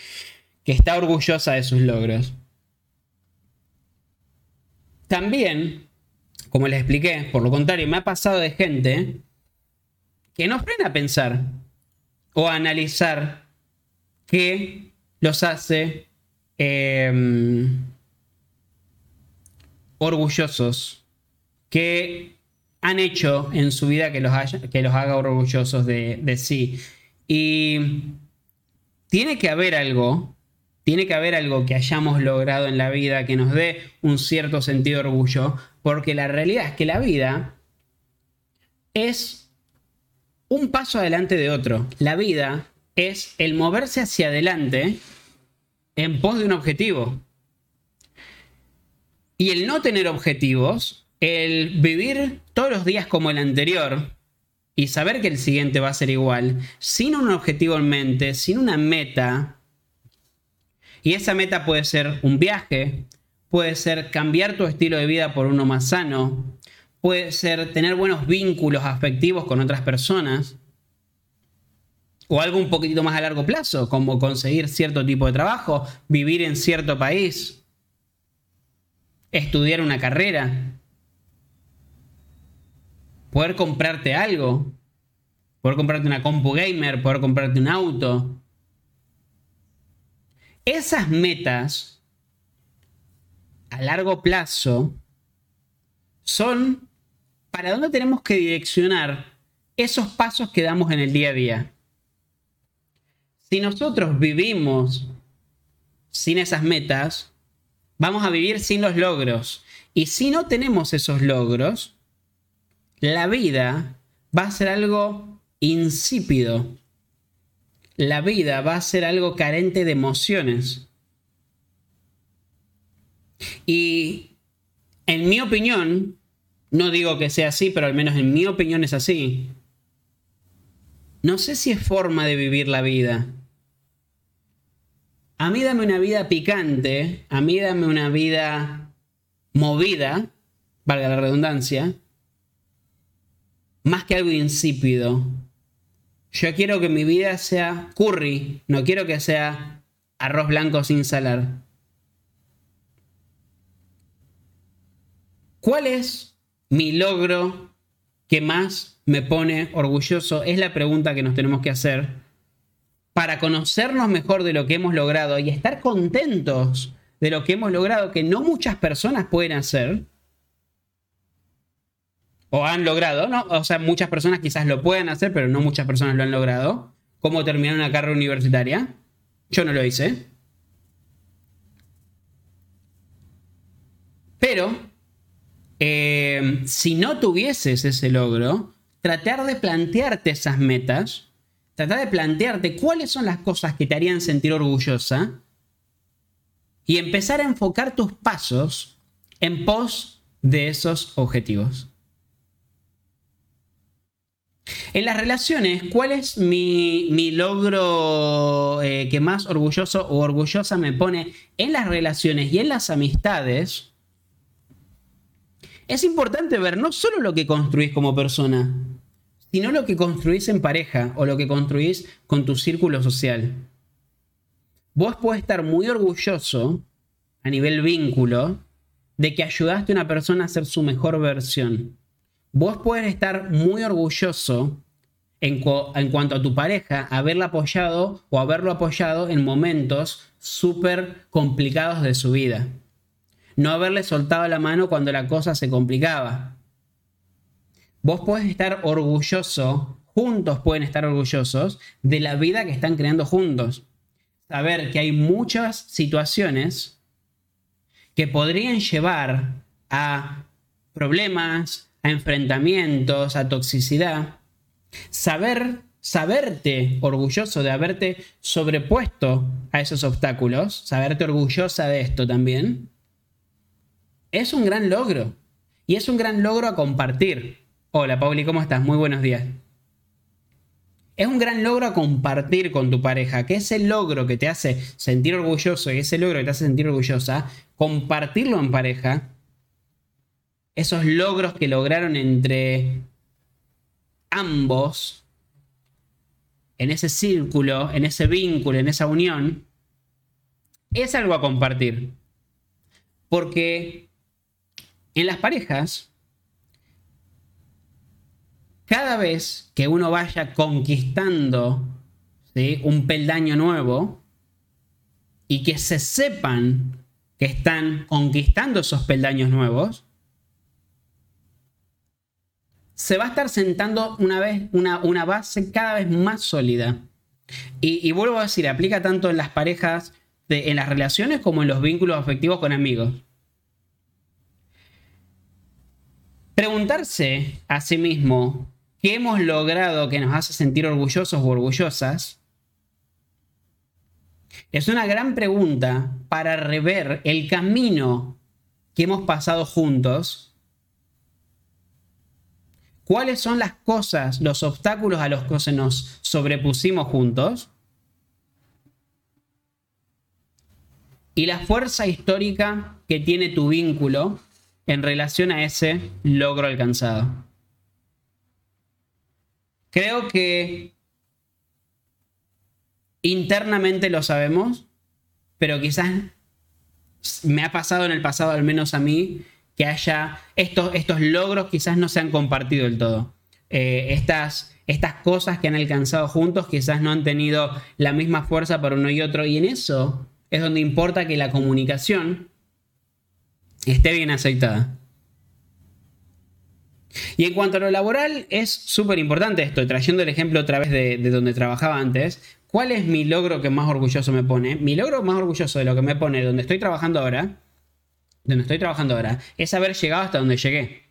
que está orgullosa de sus logros. También, como les expliqué, por lo contrario, me ha pasado de gente que no frena a pensar o a analizar qué los hace em, orgullosos, que han hecho en su vida que los, haga orgullosos de sí. Y tiene que haber algo tiene que haber algo que hayamos logrado en la vida que nos dé un cierto sentido de orgullo, porque la realidad es que la vida es un paso adelante de otro. La vida es el moverse hacia adelante en pos de un objetivo. Y el no tener objetivos, el vivir todos los días como el anterior y saber que el siguiente va a ser igual, sin un objetivo en mente, sin una meta, y esa meta puede ser un viaje, puede ser cambiar tu estilo de vida por uno más sano, puede ser tener buenos vínculos afectivos con otras personas, o algo un poquitito más a largo plazo, como conseguir cierto tipo de trabajo, vivir en cierto país, estudiar una carrera, poder comprarte algo, poder comprarte una compu gamer, poder comprarte un auto, esas metas a largo plazo son para dónde tenemos que direccionar esos pasos que damos en el día a día. Si nosotros vivimos sin esas metas, vamos a vivir sin los logros. Y si no tenemos esos logros, la vida va a ser algo insípido, la vida va a ser algo carente de emociones. Y en mi opinión, no digo que sea así, pero al menos en mi opinión es así. No sé si es forma de vivir la vida. A mí dame una vida picante, a mí dame una vida movida, valga la redundancia, más que algo insípido, yo quiero que mi vida sea curry, no quiero que sea arroz blanco sin salar. ¿Cuál es mi logro que más me pone orgulloso? Es la pregunta que nos tenemos que hacer para conocernos mejor de lo que hemos logrado y estar contentos de lo que hemos logrado, que no muchas personas pueden hacer o han logrado, ¿no? O sea, muchas personas quizás lo puedan hacer, pero no muchas personas lo han logrado. ¿Cómo terminar una carrera universitaria? Yo no lo hice. Pero, eh, si no tuvieses ese logro, tratar de plantearte esas metas, tratar de plantearte cuáles son las cosas que te harían sentir orgullosa y empezar a enfocar tus pasos en pos de esos objetivos. En las relaciones, ¿cuál es mi, logro eh, que más orgulloso o orgullosa me pone en las relaciones y en las amistades? Es importante ver no solo lo que construís como persona, sino lo que construís en pareja o lo que construís con tu círculo social. Vos podés estar muy orgulloso a nivel vínculo de que ayudaste a una persona a ser su mejor versión. Vos podés estar muy orgulloso en, en, cuanto a tu pareja, haberla apoyado o haberlo apoyado en momentos súper complicados de su vida no haberle soltado la mano cuando la cosa se complicaba. Vos podés estar orgulloso, juntos pueden estar orgullosos de la vida que están creando juntos. Saber que hay muchas situaciones que podrían llevar a problemas, a enfrentamientos, a toxicidad. Saber, saberte orgulloso de haberte sobrepuesto a esos obstáculos, saberte orgullosa de esto también, es un gran logro. Y es un gran logro a compartir. Hola, Pauli, ¿cómo estás? Muy buenos días. Es un gran logro a compartir con tu pareja, que ese logro que te hace sentir orgulloso y ese logro que te hace sentir orgullosa, compartirlo en pareja, esos logros que lograron entre ambos, en ese círculo, en ese vínculo, en esa unión, es algo a compartir. Porque en las parejas, cada vez que uno vaya conquistando un peldaño nuevo y que se sepan que están conquistando esos peldaños nuevos, se va a estar sentando una, vez, una, base cada vez más sólida. Y, vuelvo a decir, aplica tanto en las parejas, en las relaciones como en los vínculos afectivos con amigos. Preguntarse a sí mismo qué hemos logrado que nos hace sentir orgullosos o orgullosas es una gran pregunta para rever el camino que hemos pasado juntos. ¿Cuáles son las cosas, los obstáculos a los que nos sobrepusimos juntos? Y la fuerza histórica que tiene tu vínculo en relación a ese logro alcanzado. Creo que internamente lo sabemos, pero quizás me ha pasado en el pasado, al menos a mí, que haya estos, estos logros quizás no se han compartido del todo. Eh, estas, estas cosas que han alcanzado juntos quizás no han tenido la misma fuerza para uno y otro. Y en eso es donde importa que la comunicación esté bien aceitada. Y en cuanto a lo laboral, es súper importante esto, trayendo el ejemplo otra vez de, donde trabajaba antes. ¿Cuál es mi logro que más orgulloso me pone? Mi logro más orgulloso de lo que me pone donde estoy trabajando ahora, donde estoy trabajando ahora, es haber llegado hasta donde llegué.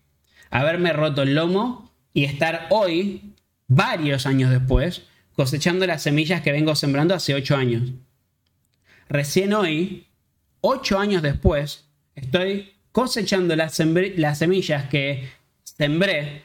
Haberme roto el lomo y estar hoy, varios años después, cosechando las semillas que vengo sembrando hace ocho años. Recién hoy, ocho años después, Estoy cosechando las, semillas que sembré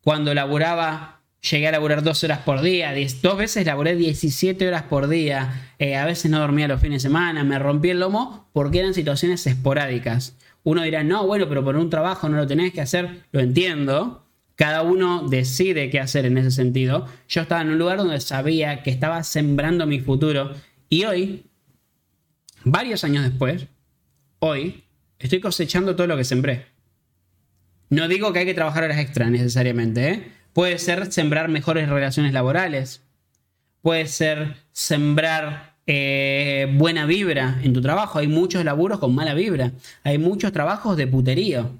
cuando laburaba, llegué a laburar dos horas por día, dos veces laburé 17 horas por día, eh, a veces no dormía los fines de semana, me rompí el lomo porque eran situaciones esporádicas. Uno dirá, no, bueno, pero por un trabajo no lo tenés que hacer, lo entiendo. Cada uno decide qué hacer en ese sentido. Yo estaba en un lugar donde sabía que estaba sembrando mi futuro y hoy, varios años después, hoy, Estoy cosechando todo lo que sembré. No digo que hay que trabajar horas extra necesariamente. ¿eh? Puede ser sembrar mejores relaciones laborales. Puede ser sembrar eh, buena vibra en tu trabajo. Hay muchos laburos con mala vibra. Hay muchos trabajos de puterío.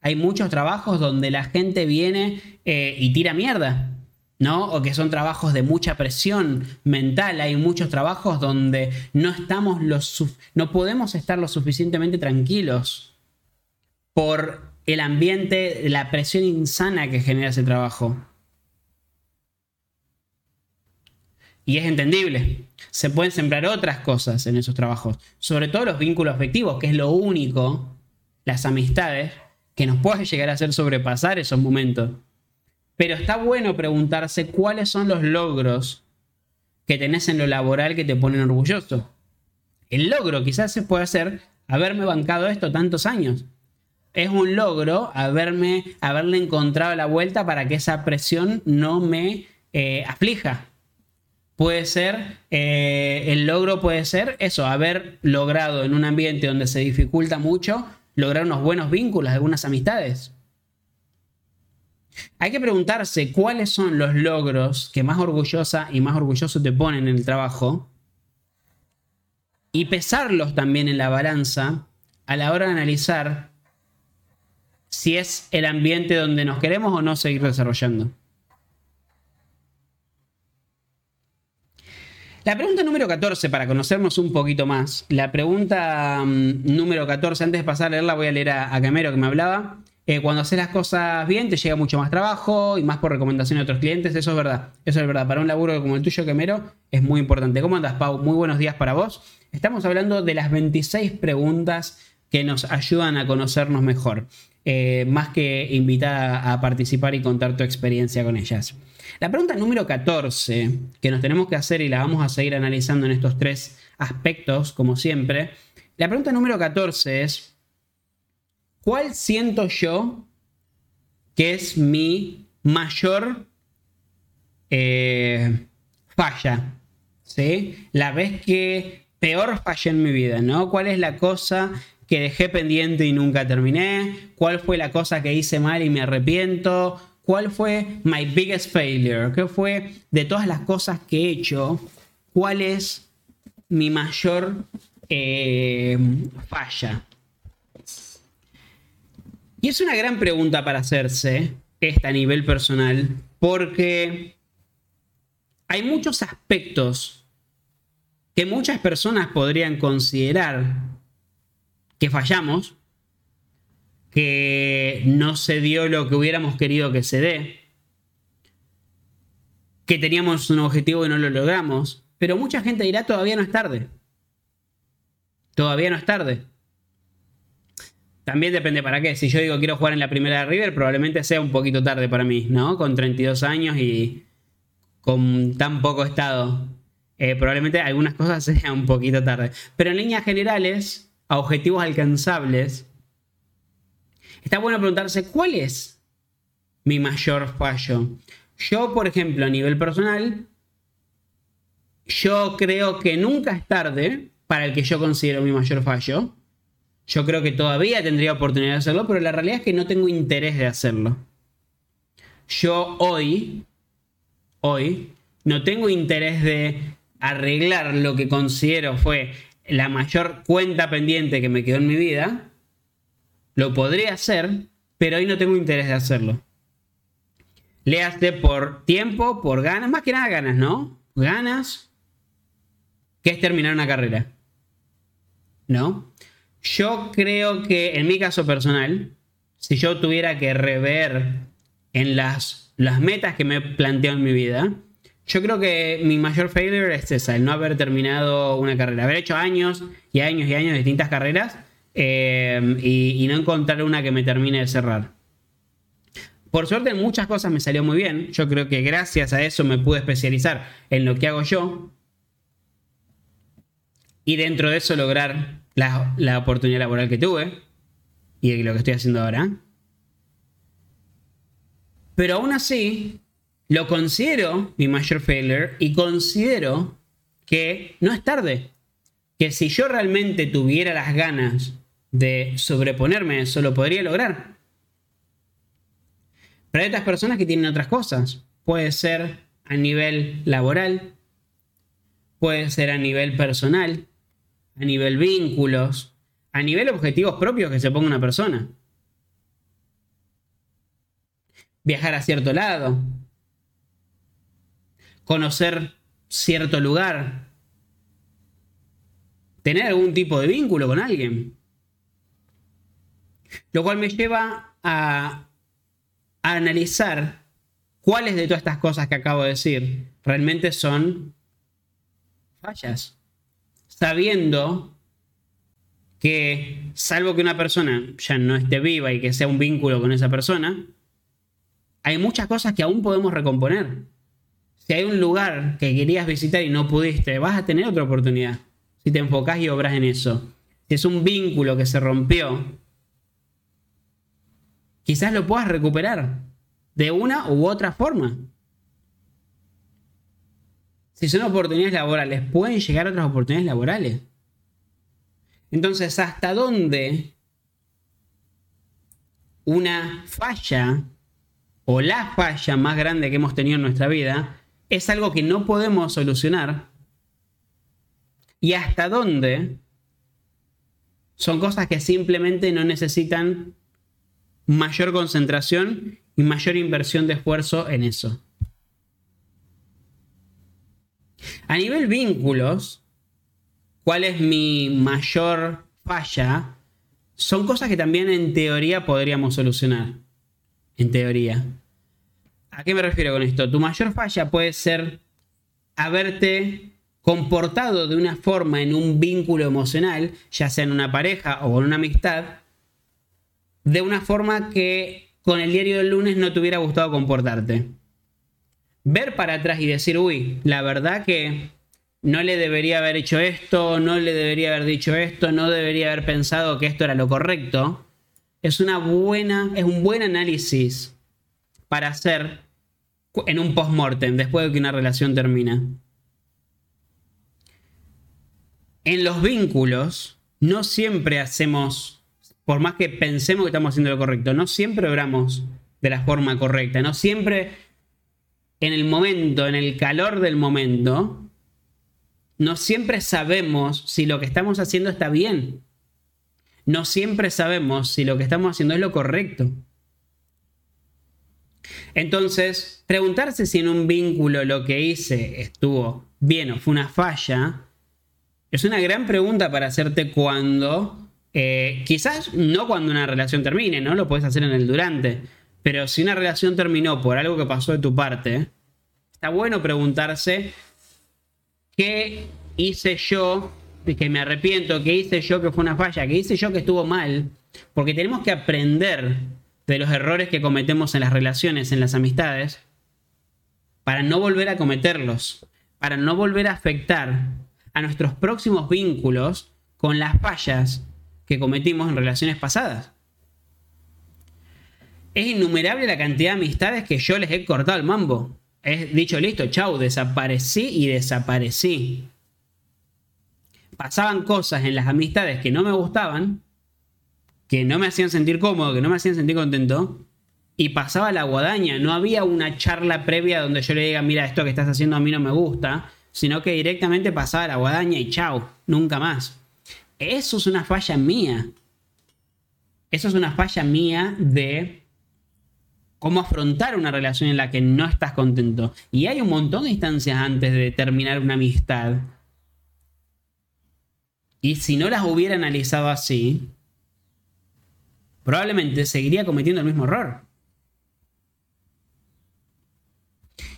Hay muchos trabajos donde la gente viene eh, y tira mierda. ¿no? O que son trabajos de mucha presión mental. Hay muchos trabajos donde no estamos los no podemos estar lo suficientemente tranquilos por el ambiente, la presión insana que genera ese trabajo. Y es entendible. Se pueden sembrar otras cosas en esos trabajos, sobre todo los vínculos afectivos, que es lo único, las amistades, que nos puede llegar a hacer sobrepasar esos momentos. Pero está bueno preguntarse cuáles son los logros que tenés en lo laboral que te ponen orgulloso. El logro quizás se puede ser haberme bancado esto tantos años. Es un logro haberme, haberle encontrado la vuelta para que esa presión no me eh, aflija. Puede ser, eh, el logro puede ser eso, haber logrado en un ambiente donde se dificulta mucho, lograr unos buenos vínculos, algunas amistades. Hay que preguntarse cuáles son los logros que más orgullosa y más orgulloso te ponen en el trabajo y pesarlos también en la balanza a la hora de analizar si es el ambiente donde nos queremos o no seguir desarrollando. La pregunta número 14, para conocernos un poquito más. La pregunta mm, número 14, antes de pasar a leerla, voy a leer a, Camero que me hablaba. Eh, cuando haces las cosas bien, te llega mucho más trabajo y más por recomendación de otros clientes. Eso es verdad. Eso es verdad. Para un laburo como el tuyo, Camero, es muy importante. ¿Cómo andas, Pau? Muy buenos días para vos. Estamos hablando de las 26 preguntas que nos ayudan a conocernos mejor. Eh, más que invitar a participar y contar tu experiencia con ellas. La pregunta número 14 que nos tenemos que hacer y la vamos a seguir analizando en estos tres aspectos, como siempre. La pregunta número 14 es, ¿cuál siento yo que es mi mayor eh, falla? ¿Sí? La vez que peor fallé en mi vida, ¿no? ¿Cuál es la cosa que dejé pendiente y nunca terminé? ¿Cuál fue la cosa que hice mal y me arrepiento? ¿Cuál fue my biggest failure? ¿Qué fue de todas las cosas que he hecho? ¿Cuál es mi mayor eh, falla? Y es una gran pregunta para hacerse, esta a nivel personal, porque hay muchos aspectos que muchas personas podrían considerar que fallamos, que no se dio lo que hubiéramos querido que se dé, que teníamos un objetivo y no lo logramos, pero mucha gente dirá todavía no es tarde. Todavía no es tarde. También depende para qué. Si yo digo quiero jugar en la primera de River, probablemente sea un poquito tarde para mí, ¿no? Con 32 años y con tan poco estado. Eh, probablemente algunas cosas sean un poquito tarde. Pero en líneas generales, a objetivos alcanzables, está bueno preguntarse cuál es mi mayor fallo. Yo, por ejemplo, a nivel personal, yo creo que nunca es tarde para el que yo considero mi mayor fallo. Yo creo que todavía tendría oportunidad de hacerlo, pero la realidad es que no tengo interés de hacerlo. Yo hoy, hoy, no tengo interés de arreglar lo que considero fue la mayor cuenta pendiente que me quedó en mi vida lo podría hacer, pero hoy no tengo interés de hacerlo. Léaste por tiempo, por ganas, más que nada ganas, ¿no? Ganas, que es terminar una carrera. ¿No? Yo creo que en mi caso personal, si yo tuviera que rever en las, las metas que me he planteado en mi vida, yo creo que mi mayor failure es esa, el no haber terminado una carrera. Haber hecho años y años y años de distintas carreras Em, y, no encontrar una que me termine de cerrar. Por suerte en muchas cosas me salió muy bien. Yo creo que gracias a eso me pude especializar en lo que hago yo. Y dentro de eso lograr la oportunidad laboral que tuve. Y lo que estoy haciendo ahora. Pero aún así, lo considero mi mayor failure y considero que no es tarde. Que si yo realmente tuviera las ganas de sobreponerme eso, lo podría lograr. Pero hay otras personas que tienen otras cosas. Puede ser a nivel laboral, puede ser a nivel personal, a nivel vínculos, a nivel objetivos propios que se ponga una persona. Viajar a cierto lado, conocer cierto lugar, tener algún tipo de vínculo con alguien. Lo cual me lleva a, analizar cuáles de todas estas cosas que acabo de decir realmente son fallas. Sabiendo que, salvo que una persona ya no esté viva y que sea un vínculo con esa persona, hay muchas cosas que aún podemos recomponer. Hay un lugar que querías visitar y no pudiste, vas a tener otra oportunidad. Si te enfocas y obras en eso. Si es un vínculo que se rompió, quizás lo puedas recuperar de una u otra forma. Si son oportunidades laborales, pueden llegar otras oportunidades laborales. Entonces, ¿hasta dónde una falla o la falla más grande que hemos tenido en nuestra vida es algo que no podemos solucionar? ¿Y hasta dónde son cosas que simplemente no necesitan mayor concentración y mayor inversión de esfuerzo en eso? A nivel vínculos, ¿cuál es mi mayor falla? Son cosas que también en teoría podríamos solucionar. En teoría. ¿A qué me refiero con esto? Tu mayor falla puede ser haberte comportado de una forma en un vínculo emocional, ya sea en una pareja o en una amistad, de una forma que con el diario del lunes no te hubiera gustado comportarte ver para atrás y decir, uy, la verdad que no le debería haber hecho esto, no le debería haber dicho esto, no debería haber pensado que esto era lo correcto, es una buena, es un buen análisis para hacer en un post-mortem, después de que una relación termina. En los vínculos, no siempre hacemos, por más que pensemos que estamos haciendo lo correcto, no siempre obramos de la forma correcta, no siempre en el momento, en el calor del momento, no siempre sabemos si lo que estamos haciendo está bien. No siempre sabemos si lo que estamos haciendo es lo correcto. Entonces, preguntarse si en un vínculo lo que hice estuvo bien o fue una falla, es una gran pregunta para hacerte cuando, eh, quizás no cuando una relación termine, ¿no? Lo puedes hacer en el durante pero si una relación terminó por algo que pasó de tu parte, está bueno preguntarse qué hice yo, que me arrepiento, qué hice yo que fue una falla, qué hice yo que estuvo mal, porque tenemos que aprender de los errores que cometemos en las relaciones, en las amistades, para no volver a cometerlos, para no volver a afectar a nuestros próximos vínculos con las fallas que cometimos en relaciones pasadas. Es innumerable la cantidad de amistades que yo les he cortado el mambo. Es dicho, listo, chau, desaparecí y desaparecí. Pasaban cosas en las amistades que no me gustaban, que no me hacían sentir cómodo, que no me hacían sentir contento, y pasaba la guadaña. No había una charla previa donde yo le diga, mira, esto que estás haciendo a mí no me gusta, sino que directamente pasaba la guadaña y chau, nunca más. Eso es una falla mía. Eso es una falla mía de cómo afrontar una relación en la que no estás contento. Y hay un montón de instancias antes de terminar una amistad. Y si no las hubiera analizado así, probablemente seguiría cometiendo el mismo error.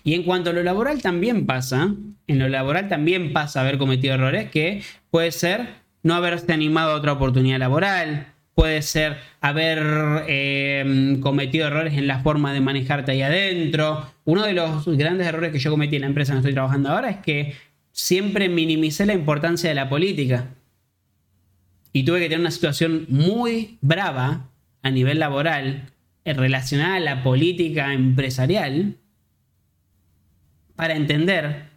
Y en cuanto a lo laboral también pasa, en lo laboral también pasa haber cometido errores que puede ser no haberse animado a otra oportunidad laboral, puede ser haber em, cometido errores en la forma de manejarte ahí adentro. Uno de los grandes errores que yo cometí en la empresa en la que estoy trabajando ahora es que siempre minimicé la importancia de la política. Y tuve que tener una situación muy brava a nivel laboral relacionada a la política empresarial para entender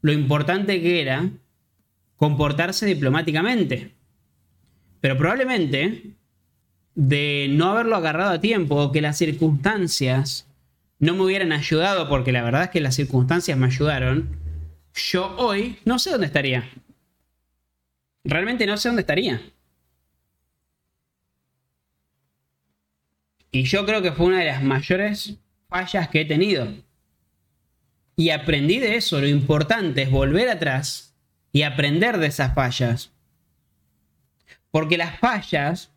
lo importante que era comportarse diplomáticamente. Pero probablemente de no haberlo agarrado a tiempo o que las circunstancias no me hubieran ayudado, porque la verdad es que las circunstancias me ayudaron, yo hoy no sé dónde estaría. Realmente no sé dónde estaría. Y yo creo que fue una de las mayores fallas que he tenido. Y aprendí de eso. Lo importante es volver atrás y aprender de esas fallas. Porque las fallas,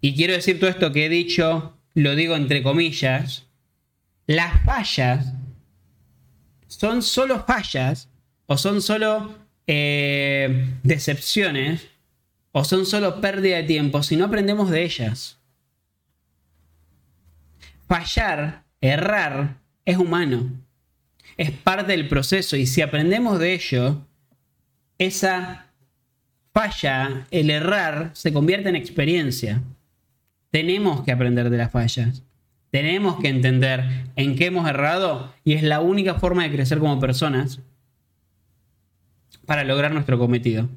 y quiero decir todo esto que he dicho, lo digo entre comillas, las fallas son solo fallas o son solo eh, decepciones o son solo pérdida de tiempo si no aprendemos de ellas. Fallar errar es humano. Es parte del proceso y si aprendemos de ello, esa falla, el errar, se convierte en experiencia. Tenemos que aprender de las fallas. Tenemos que entender en qué hemos errado y es la única forma de crecer como personas para lograr nuestro cometido.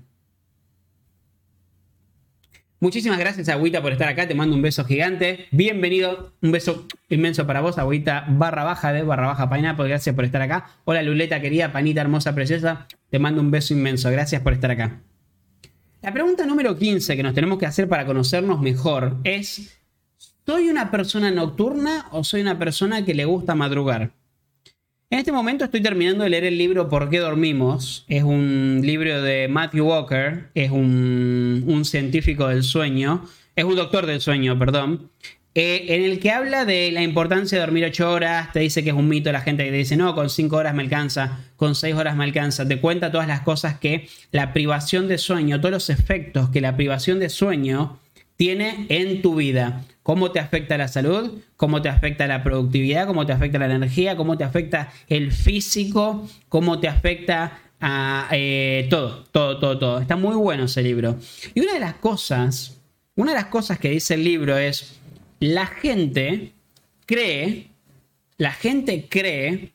Muchísimas gracias, Agüita, por estar acá. Te mando un beso gigante. Bienvenido. Un beso inmenso para vos, Agüita barra baja de barra baja Pineapple. Gracias por estar acá. Hola, Luleta querida, panita hermosa, preciosa. Te mando un beso inmenso. Gracias por estar acá. La pregunta número 15 que nos tenemos que hacer para conocernos mejor es, ¿soy una persona nocturna o soy una persona que le gusta madrugar? En este momento estoy terminando de leer el libro ¿Por qué dormimos? Es un libro de Matthew Walker, es un, científico del sueño, es un doctor del sueño, perdón, eh, en el que habla de la importancia de dormir 8 horas, te dice que es un mito la gente que te dice, no, con 5 horas me alcanza, con 6 horas me alcanza, te cuenta todas las cosas que la privación de sueño, todos los efectos que la privación de sueño tiene en tu vida. Cómo te afecta la salud, cómo te afecta la productividad, cómo te afecta la energía, cómo te afecta el físico, cómo te afecta a eh, todo, todo, todo, todo. Está muy bueno ese libro. Y una de las cosas, una de las cosas que dice el libro es, la gente cree, la gente cree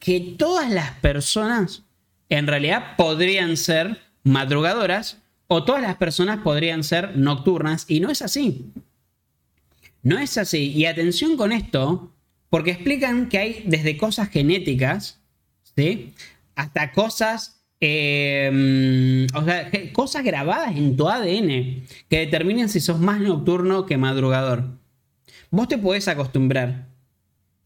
que todas las personas en realidad podrían ser madrugadoras o todas las personas podrían ser nocturnas y no es así. No es así. Y atención con esto, porque explican que hay desde cosas genéticas, ¿sí? Hasta cosas, em, o sea, cosas grabadas en tu ADN que determinen si sos más nocturno que madrugador. Vos te podés acostumbrar.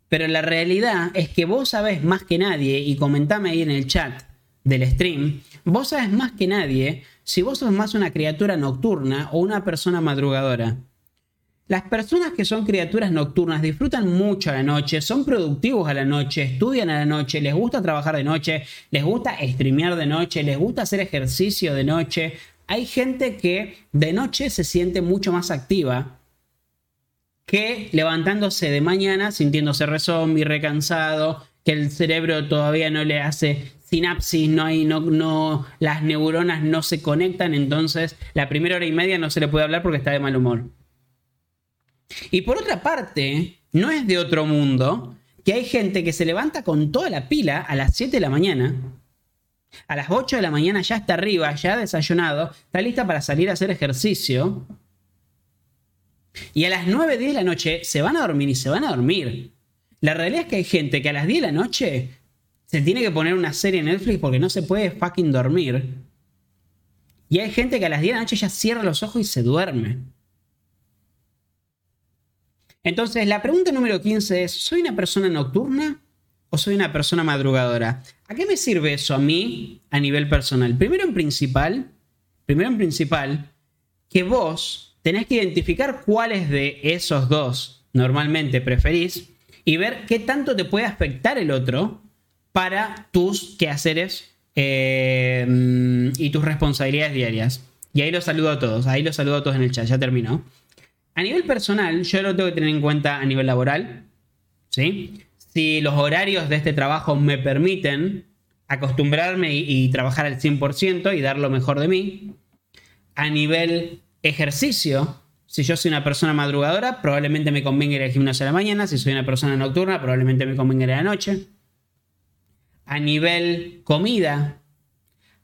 Pero la realidad es que vos sabés más que nadie, y comentame ahí en el chat del stream, vos sabés más que nadie si vos sos más una criatura nocturna o una persona madrugadora. Las personas que son criaturas nocturnas disfrutan mucho a la noche, son productivos a la noche, estudian a la noche, les gusta trabajar de noche, les gusta streamear de noche, les gusta hacer ejercicio de noche. Hay gente que de noche se siente mucho más activa que levantándose de mañana sintiéndose re zombie, recansado, que el cerebro todavía no le hace sinapsis, no hay, no, no, las neuronas no se conectan, entonces la primera hora y media no se le puede hablar porque está de mal humor. Y por otra parte, no es de otro mundo que hay gente que se levanta con toda la pila a las 7 de la mañana, a las 8 de la mañana ya está arriba, ya desayunado, está lista para salir a hacer ejercicio, y a las 9, 10 de la noche se van a dormir y se van a dormir. La realidad es que hay gente que a las 10 de la noche se tiene que poner una serie en Netflix porque no se puede fucking dormir. Y hay gente que a las 10 de la noche ya cierra los ojos y se duerme. Entonces, la pregunta número 15 es, ¿soy una persona nocturna o soy una persona madrugadora? ¿A qué me sirve eso a mí a nivel personal? Primero en principal, primero en principal, que vos tenés que identificar cuáles de esos dos normalmente preferís y ver qué tanto te puede afectar el otro para tus quehaceres eh, y tus responsabilidades diarias. Y ahí los saludo a todos, ahí los saludo a todos en el chat, ya terminó. A nivel personal, yo lo tengo que tener en cuenta a nivel laboral, ¿sí? Si los horarios de este trabajo me permiten acostumbrarme y, trabajar al 100% y dar lo mejor de mí. A nivel ejercicio, si yo soy una persona madrugadora, probablemente me convenga ir al gimnasio a la mañana. Si soy una persona nocturna, probablemente me convenga ir a la noche a nivel comida,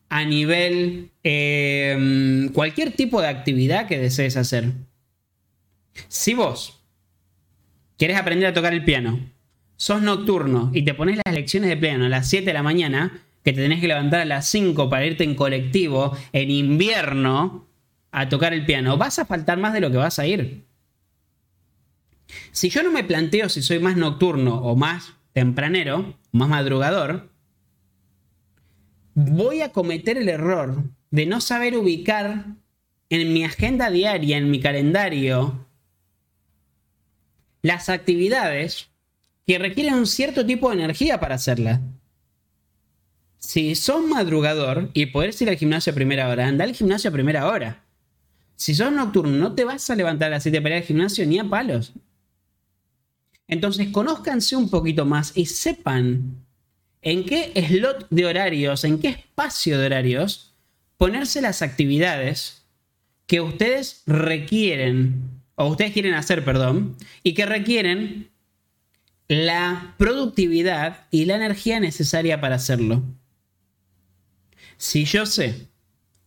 a nivel em, cualquier tipo de actividad que desees hacer. Si vos quieres aprender a tocar el piano, sos nocturno y te pones las lecciones de piano a las 7 de la mañana, que te tenés que levantar a las 5 para irte en colectivo en invierno a tocar el piano, vas a faltar más de lo que vas a ir. Si yo no me planteo si soy más nocturno o más tempranero, más madrugador, voy a cometer el error de no saber ubicar en mi agenda diaria, en mi calendario, las actividades que requieren un cierto tipo de energía para hacerlas. Si sos madrugador y podés ir al gimnasio a primera hora, anda al gimnasio a primera hora. Si sos nocturno, no te vas a levantar a las 7 para ir al gimnasio ni a palos. Entonces, conózcanse un poquito más y sepan en qué slot de horarios, en qué espacio de horarios ponerse las actividades que ustedes requieren, o ustedes quieren hacer, perdón, y que requieren la productividad y la energía necesaria para hacerlo. Si yo sé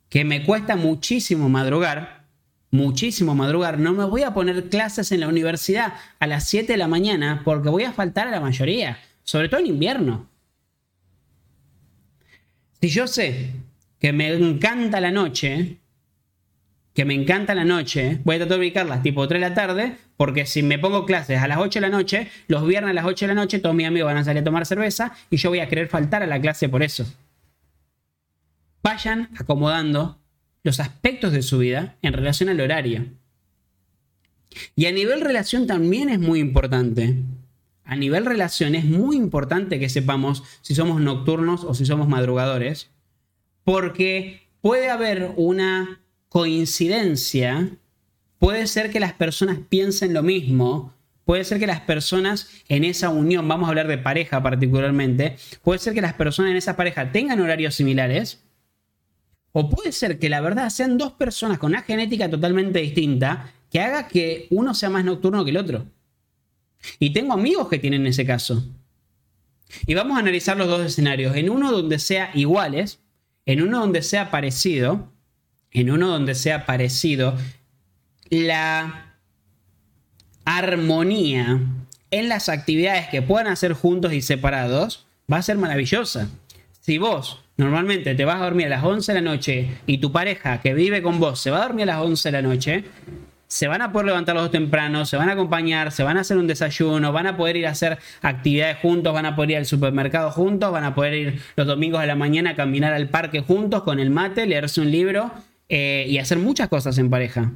que me cuesta muchísimo madrugar, muchísimo madrugar, no me voy a poner clases en la universidad a las 7 de la mañana porque voy a faltar a la mayoría, sobre todo en invierno. Si yo sé que me encanta la noche, que me encanta la noche, voy a tratar de ubicarlas tipo 3 de la tarde, porque si me pongo clases a las 8 de la noche, los viernes a las 8 de la noche todos mis amigos van a salir a tomar cerveza y yo voy a querer faltar a la clase por eso. Vayan acomodando los aspectos de su vida en relación al horario. Y a nivel relación también es muy importante. A nivel relación es muy importante que sepamos si somos nocturnos o si somos madrugadores, porque puede haber una coincidencia, puede ser que las personas piensen lo mismo, puede ser que las personas en esa unión, vamos a hablar de pareja particularmente, puede ser que las personas en esa pareja tengan horarios similares, o puede ser que la verdad sean dos personas con una genética totalmente distinta que haga que uno sea más nocturno que el otro. Y tengo amigos que tienen ese caso. Y vamos a analizar los dos escenarios. En uno donde sea iguales, en uno donde sea parecido, en uno donde sea parecido, la armonía en las actividades que puedan hacer juntos y separados va a ser maravillosa. Si vos normalmente te vas a dormir a las 11 de la noche y tu pareja que vive con vos se va a dormir a las 11 de la noche, se van a poder levantar los dos temprano, se van a acompañar, se van a hacer un desayuno, van a poder ir a hacer actividades juntos, van a poder ir al supermercado juntos, van a poder ir los domingos de la mañana a caminar al parque juntos con el mate, leerse un libro eh, y hacer muchas cosas en pareja.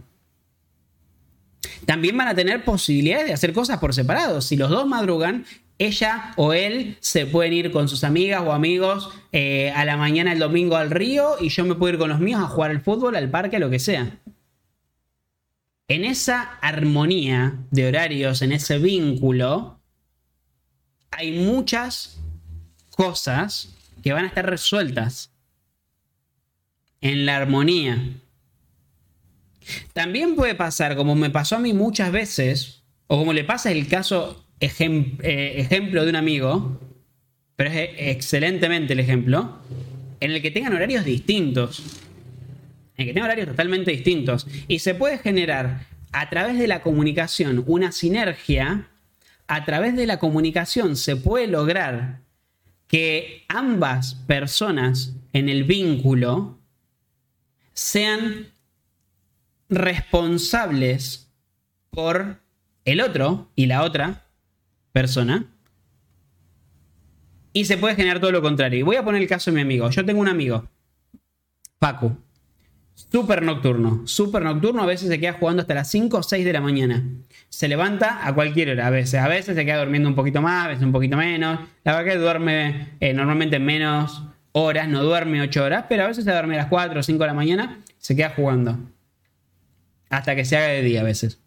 También van a tener posibilidades de hacer cosas por separado. Si los dos madrugan, ella o él se pueden ir con sus amigas o amigos eh, a la mañana el domingo al río y yo me puedo ir con los míos a jugar al fútbol, al parque, lo que sea en esa armonía de horarios, en ese vínculo, hay muchas cosas que van a estar resueltas en la armonía. También puede pasar, como me pasó a mí muchas veces, o como le pasa el caso eh, ejemplo de un amigo, pero es excelentemente el ejemplo, en el que tengan horarios distintos en que tiene horarios totalmente distintos. Y se puede generar a través de la comunicación una sinergia. A través de la comunicación se puede lograr que ambas personas en el vínculo sean responsables por el otro y la otra persona. Y se puede generar todo lo contrario. Y voy a poner el caso de mi amigo. Yo tengo un amigo, Paco. Súper nocturno, súper nocturno, a veces se queda jugando hasta las 5 o 6 de la mañana. Se levanta a cualquier hora, a veces, a veces se queda durmiendo un poquito más, a veces un poquito menos. La verdad que duerme eh, normalmente menos horas, no duerme 8 horas, pero a veces se duerme a las 4 o 5 de la mañana, se queda jugando. Hasta que se haga de día a veces.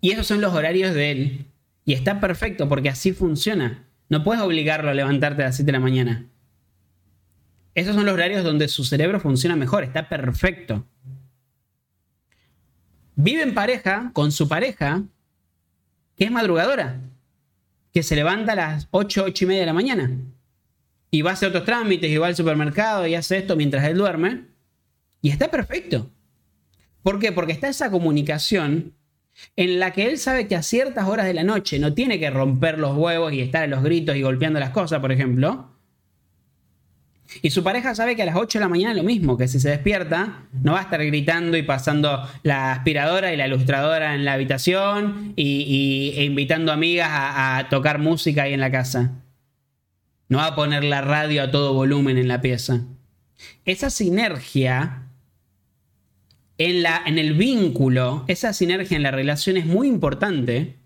Y esos son los horarios de él. Y está perfecto porque así funciona. No puedes obligarlo a levantarte a las 7 de la mañana. Esos son los horarios donde su cerebro funciona mejor, está perfecto. Vive en pareja con su pareja, que es madrugadora, que se levanta a las 8, 8 y media de la mañana. Y va a hacer otros trámites, y va al supermercado y hace esto mientras él duerme. Y está perfecto. ¿Por qué? Porque está esa comunicación en la que él sabe que a ciertas horas de la noche no tiene que romper los huevos y estar a los gritos y golpeando las cosas, por ejemplo, y su pareja sabe que a las 8 de la mañana es lo mismo, que si se despierta, no va a estar gritando y pasando la aspiradora y la ilustradora en la habitación y, e invitando amigas a, tocar música ahí en la casa. No va a poner la radio a todo volumen en la pieza. Esa sinergia en, la, en el vínculo, esa sinergia en la relación es muy importante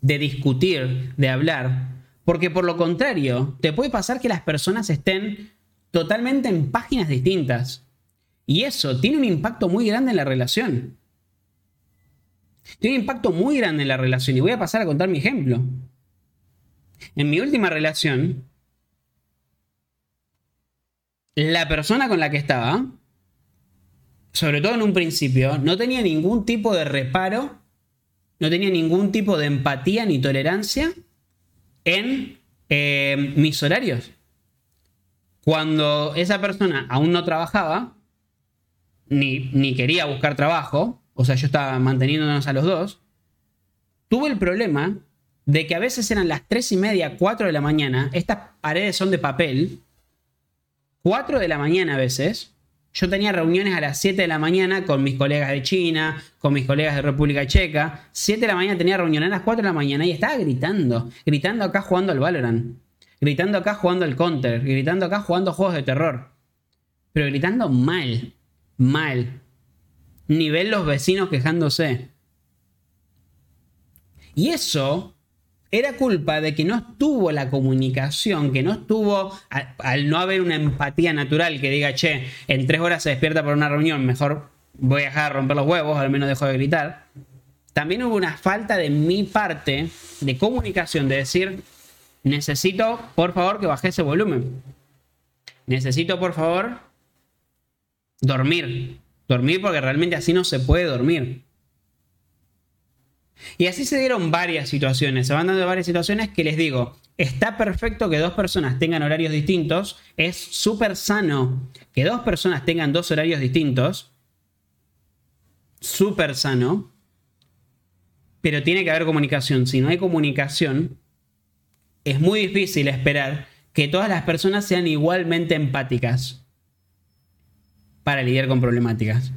de discutir, de hablar, porque por lo contrario, te puede pasar que las personas estén totalmente en páginas distintas. Y eso tiene un impacto muy grande en la relación. Tiene un impacto muy grande en la relación y voy a pasar a contar mi ejemplo. En mi última relación, la persona con la que estaba, sobre todo en un principio, no tenía ningún tipo de reparo, no tenía ningún tipo de empatía ni tolerancia en eh, mis horarios. Cuando esa persona aún no trabajaba, ni, ni quería buscar trabajo, o sea, yo estaba manteniéndonos a los dos, tuve el problema de que a veces eran las 3 y media, 4 de la mañana, estas paredes son de papel, 4 de la mañana a veces, yo tenía reuniones a las 7 de la mañana con mis colegas de China, con mis colegas de República Checa, 7 de la mañana tenía reuniones a las 4 de la mañana y estaba gritando, gritando acá jugando al Valorant, gritando acá jugando al Counter, gritando acá jugando juegos de terror, pero gritando mal, mal, nivel los vecinos quejándose. Y eso era culpa de que no estuvo la comunicación, que no estuvo, al, no haber una empatía natural que diga, che, en tres horas se despierta por una reunión, mejor voy a dejar de romper los huevos, al menos dejo de gritar. También hubo una falta de mi parte de comunicación, de decir, necesito, por favor, que baje ese volumen. Necesito, por favor, dormir. Dormir porque realmente así no se puede dormir. Y así se dieron varias situaciones, se van dando varias situaciones que les digo, está perfecto que dos personas tengan horarios distintos, es súper sano que dos personas tengan dos horarios distintos, súper sano, pero tiene que haber comunicación. Si no hay comunicación, es muy difícil esperar que todas las personas sean igualmente empáticas para lidiar con problemáticas.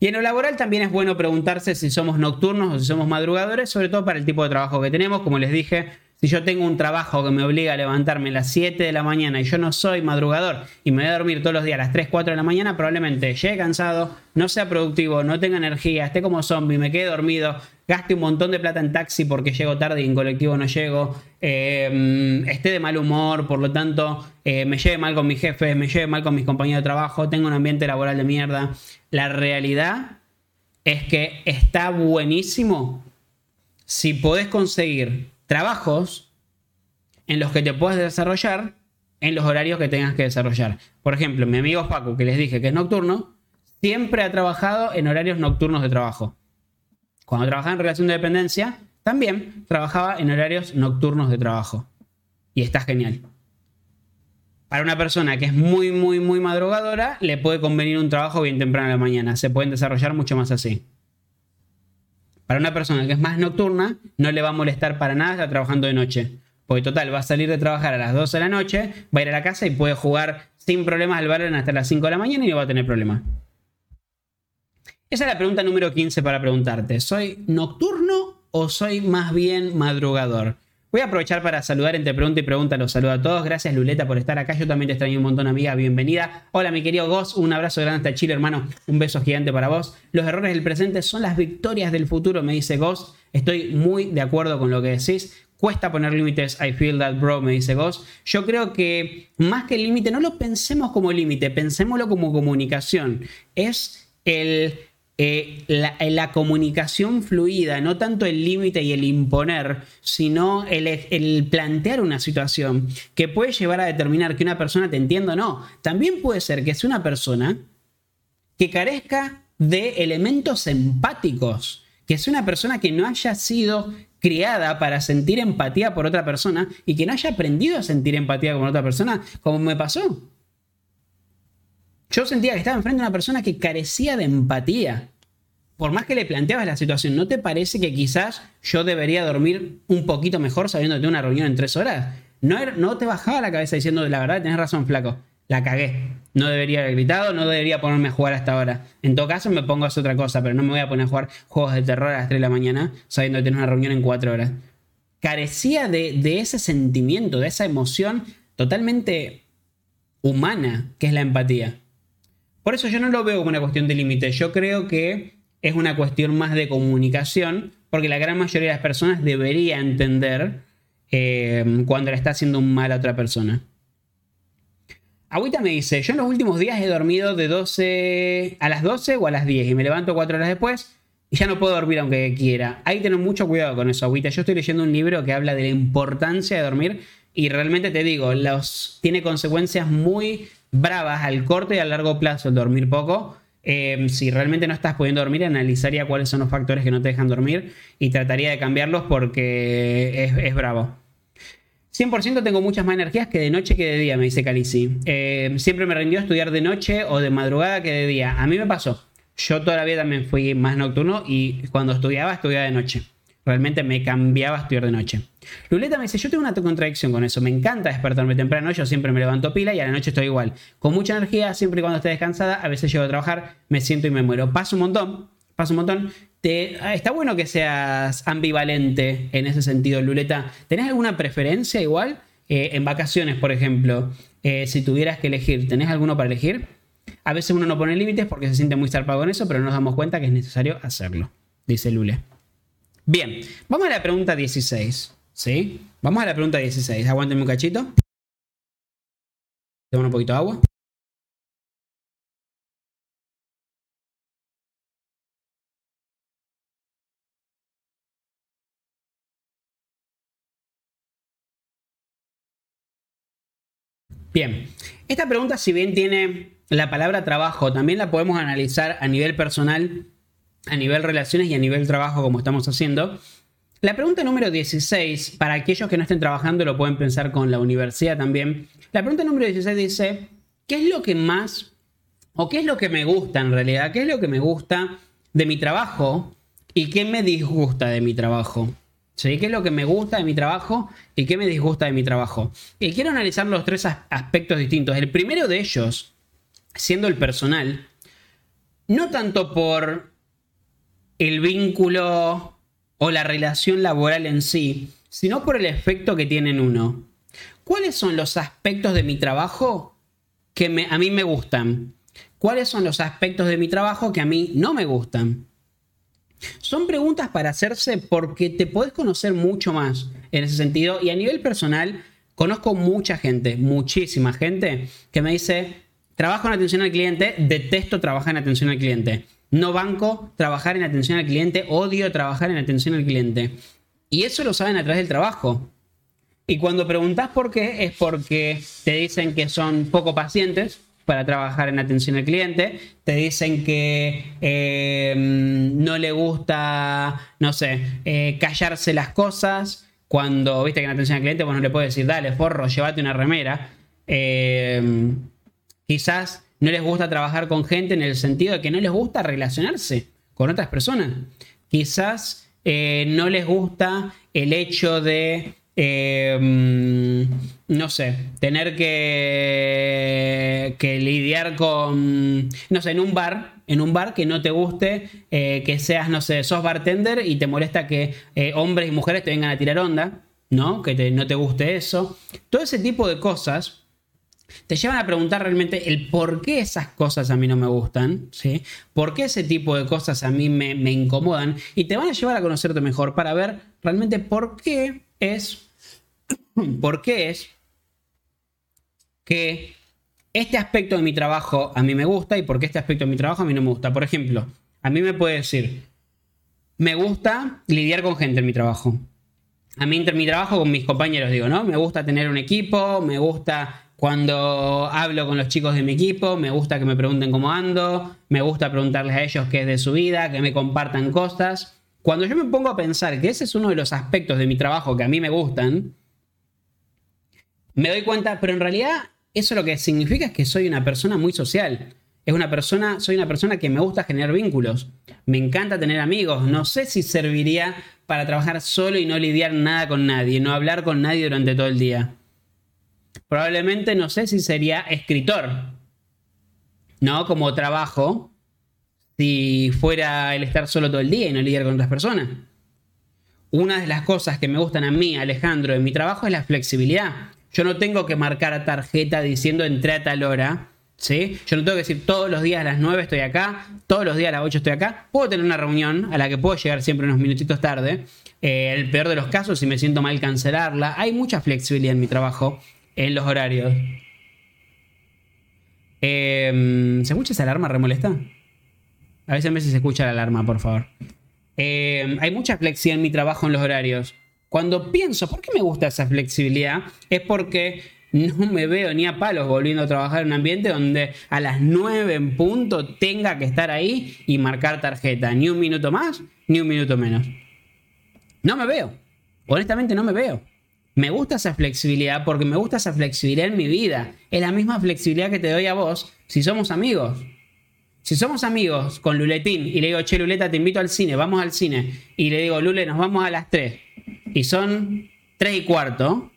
Y en lo laboral también es bueno preguntarse si somos nocturnos o si somos madrugadores, sobre todo para el tipo de trabajo que tenemos. Como les dije, si yo tengo un trabajo que me obliga a levantarme a las 7 de la mañana y yo no soy madrugador y me voy a dormir todos los días a las 3, 4 de la mañana, probablemente llegue cansado, no sea productivo, no tenga energía, esté como zombie, me quede dormido, gaste un montón de plata en taxi porque llego tarde y en colectivo no llego, eh, esté de mal humor, por lo tanto eh, me lleve mal con mi jefe, me lleve mal con mis compañeros de trabajo, tengo un ambiente laboral de mierda. La realidad es que está buenísimo si podés conseguir trabajos en los que te puedas desarrollar en los horarios que tengas que desarrollar. Por ejemplo, mi amigo Paco, que les dije que es nocturno, siempre ha trabajado en horarios nocturnos de trabajo. Cuando trabajaba en relación de dependencia, también trabajaba en horarios nocturnos de trabajo. Y está genial. Para una persona que es muy, muy, muy madrugadora, le puede convenir un trabajo bien temprano en la mañana. Se pueden desarrollar mucho más así. Para una persona que es más nocturna, no le va a molestar para nada estar trabajando de noche. Porque total, va a salir de trabajar a las 12 de la noche, va a ir a la casa y puede jugar sin problemas al balón hasta las 5 de la mañana y no va a tener problemas. Esa es la pregunta número 15 para preguntarte. ¿Soy nocturno o soy más bien madrugador? Voy a aprovechar para saludar entre pregunta y pregunta. Los saludo a todos. Gracias, Luleta, por estar acá. Yo también te extraño un montón, amiga. Bienvenida. Hola, mi querido Goss. Un abrazo grande hasta Chile, hermano. Un beso gigante para vos. Los errores del presente son las victorias del futuro, me dice Goss. Estoy muy de acuerdo con lo que decís. Cuesta poner límites, I feel that bro, me dice Goss. Yo creo que más que límite, no lo pensemos como límite, pensémoslo como comunicación. Es el eh, la, comunicación fluida, no tanto el límite y el imponer, sino el, plantear una situación que puede llevar a determinar que una persona te entienda o no. También puede ser que sea una persona que carezca de elementos empáticos, que sea una persona que no haya sido criada para sentir empatía por otra persona y que no haya aprendido a sentir empatía con otra persona, como me pasó. Yo sentía que estaba enfrente de una persona que carecía de empatía. Por más que le planteabas la situación, ¿no te parece que quizás yo debería dormir un poquito mejor sabiendo que tengo una reunión en tres horas? No, te bajaba la cabeza diciendo, la verdad, tenés razón, flaco. La cagué. No debería haber gritado, no debería ponerme a jugar hasta ahora. En todo caso, me pongo a hacer otra cosa, pero no me voy a poner a jugar juegos de terror a las 3 de la mañana sabiendo que tengo una reunión en cuatro horas. Carecía de, de ese sentimiento, de esa emoción totalmente humana que es la empatía. Por eso yo no lo veo como una cuestión de límite. Yo creo que es una cuestión más de comunicación, porque la gran mayoría de las personas debería entender eh, cuando le está haciendo un mal a otra persona. Agüita me dice, yo en los últimos días he dormido de 12 a las 12 o a las 10 y me levanto 4 horas después y ya no puedo dormir aunque quiera. Hay que tener mucho cuidado con eso, Agüita. Yo estoy leyendo un libro que habla de la importancia de dormir y realmente te digo, los, tiene consecuencias muy bravas al corto y a largo plazo el dormir poco. Em, si realmente no estás pudiendo dormir, analizaría cuáles son los factores que no te dejan dormir y trataría de cambiarlos porque es, bravo. 100% tengo muchas más energías que de noche que de día, me dice Calici. Em, siempre me rindió estudiar de noche o de madrugada que de día. A mí me pasó. Yo todavía también fui más nocturno y cuando estudiaba, estudiaba de noche. Realmente me cambiaba estudiar de noche. Luleta me dice, yo tengo una contradicción con eso. Me encanta despertarme temprano, yo siempre me levanto pila y a la noche estoy igual. Con mucha energía, siempre y cuando esté descansada, a veces llego a trabajar, me siento y me muero. Paso un montón, paso un montón. Te, ah, está bueno que seas ambivalente en ese sentido, Luleta. ¿Tenés alguna preferencia igual? Eh, en vacaciones, por ejemplo, eh, si tuvieras que elegir, ¿tenés alguno para elegir? A veces uno no pone límites porque se siente muy zarpado con eso, pero nos damos cuenta que es necesario hacerlo, dice Lule. Bien, vamos a la pregunta 16. ¿Sí? Vamos a la pregunta 16. Aguántenme un cachito. Tengo un poquito de agua. Bien, esta pregunta si bien tiene la palabra trabajo, también la podemos analizar a nivel personal a nivel relaciones y a nivel trabajo como estamos haciendo. La pregunta número 16, para aquellos que no estén trabajando lo pueden pensar con la universidad también. La pregunta número 16 dice, ¿qué es lo que más o qué es lo que me gusta en realidad? ¿Qué es lo que me gusta de mi trabajo y qué me disgusta de mi trabajo? ¿Sí? ¿Qué es lo que me gusta de mi trabajo y qué me disgusta de mi trabajo? Y quiero analizar los tres aspectos distintos. El primero de ellos, siendo el personal, no tanto por el vínculo o la relación laboral en sí, sino por el efecto que tiene en uno. ¿Cuáles son los aspectos de mi trabajo que a mí me gustan? ¿Cuáles son los aspectos de mi trabajo que a mí no me gustan? Son preguntas para hacerse porque te podés conocer mucho más en ese sentido y a nivel personal conozco mucha gente, muchísima gente que me dice, trabajo en atención al cliente, detesto trabajar en atención al cliente. No banco trabajar en atención al cliente, odio trabajar en atención al cliente. Y eso lo saben a través del trabajo. Y cuando preguntas por qué, es porque te dicen que son poco pacientes para trabajar en atención al cliente, te dicen que eh, no le gusta, no sé, eh, callarse las cosas. Cuando viste que en atención al cliente vos no le puedes decir, dale, forro, llévate una remera. Eh, quizás no les gusta trabajar con gente en el sentido de que no les gusta relacionarse con otras personas. Quizás eh, no les gusta el hecho de, em, no sé, tener que, lidiar con, no sé, en un bar, en un bar que no te guste, eh, que seas, no sé, sos bartender y te molesta que eh, hombres y mujeres te vengan a tirar onda, ¿no? Que no te guste eso. Todo ese tipo de cosas te llevan a preguntar realmente el por qué esas cosas a mí no me gustan, ¿sí? ¿Por qué ese tipo de cosas a mí me, incomodan? Y te van a llevar a conocerte mejor para ver realmente por qué es, por qué es que este aspecto de mi trabajo a mí me gusta y por qué este aspecto de mi trabajo a mí no me gusta. Por ejemplo, a mí me puede decir, me gusta lidiar con gente en mi trabajo. A mí en mi trabajo con mis compañeros digo, ¿no? Me gusta tener un equipo, me gusta cuando hablo con los chicos de mi equipo, me gusta que me pregunten cómo ando, me gusta preguntarles a ellos qué es de su vida, que me compartan cosas. Cuando yo me pongo a pensar que ese es uno de los aspectos de mi trabajo que a mí me gustan, me doy cuenta, pero en realidad eso lo que significa es que soy una persona muy social. Es una persona, soy una persona que me gusta generar vínculos. Me encanta tener amigos. No sé si serviría para trabajar solo y no lidiar nada con nadie, no hablar con nadie durante todo el día probablemente no sé si sería escritor, ¿no? Como trabajo, si fuera el estar solo todo el día y no lidiar con otras personas. Una de las cosas que me gustan a mí, Alejandro, en mi trabajo es la flexibilidad. Yo no tengo que marcar tarjeta diciendo entré a tal hora. ¿Sí? Yo no tengo que decir todos los días a las 9 estoy acá, todos los días a las 8 estoy acá. Puedo tener una reunión a la que puedo llegar siempre unos minutitos tarde. Eh, el peor de los casos, si me siento mal, cancelarla. Hay mucha flexibilidad en mi trabajo en los horarios. Em, ¿Se escucha esa alarma remolesta? A veces se escucha la alarma, por favor. Em, hay mucha flexibilidad en mi trabajo en los horarios. Cuando pienso, ¿por qué me gusta esa flexibilidad? Es porque no me veo ni a palos volviendo a trabajar en un ambiente donde a las 9 en punto tenga que estar ahí y marcar tarjeta. Ni un minuto más, ni un minuto menos. No me veo. Honestamente no me veo. Me gusta esa flexibilidad porque me gusta esa flexibilidad en mi vida. Es la misma flexibilidad que te doy a vos si somos amigos. Si somos amigos con Luletín y le digo, che, Luleta, te invito al cine, vamos al cine. Y le digo, Lule, nos vamos a las 3. Y son 3 y cuarto.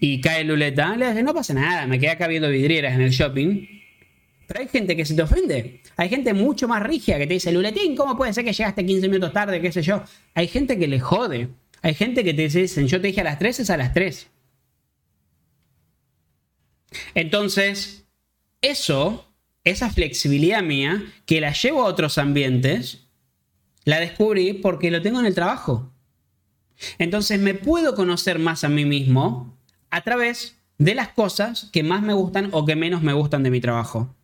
Y cae Luleta. Le digo, no pasa nada, me quedé acá viendo vidrieras en el shopping. Pero hay gente que se te ofende. Hay gente mucho más rígida que te dice, Luletín, ¿cómo puede ser que llegaste 15 minutos tarde? ¿Qué sé yo? Hay gente que le jode. Hay gente que te dicen, yo te dije a las 3, es a las 3. Entonces, eso, esa flexibilidad mía, que la llevo a otros ambientes, la descubrí porque lo tengo en el trabajo. Entonces me puedo conocer más a mí mismo a través de las cosas que más me gustan o que menos me gustan de mi trabajo.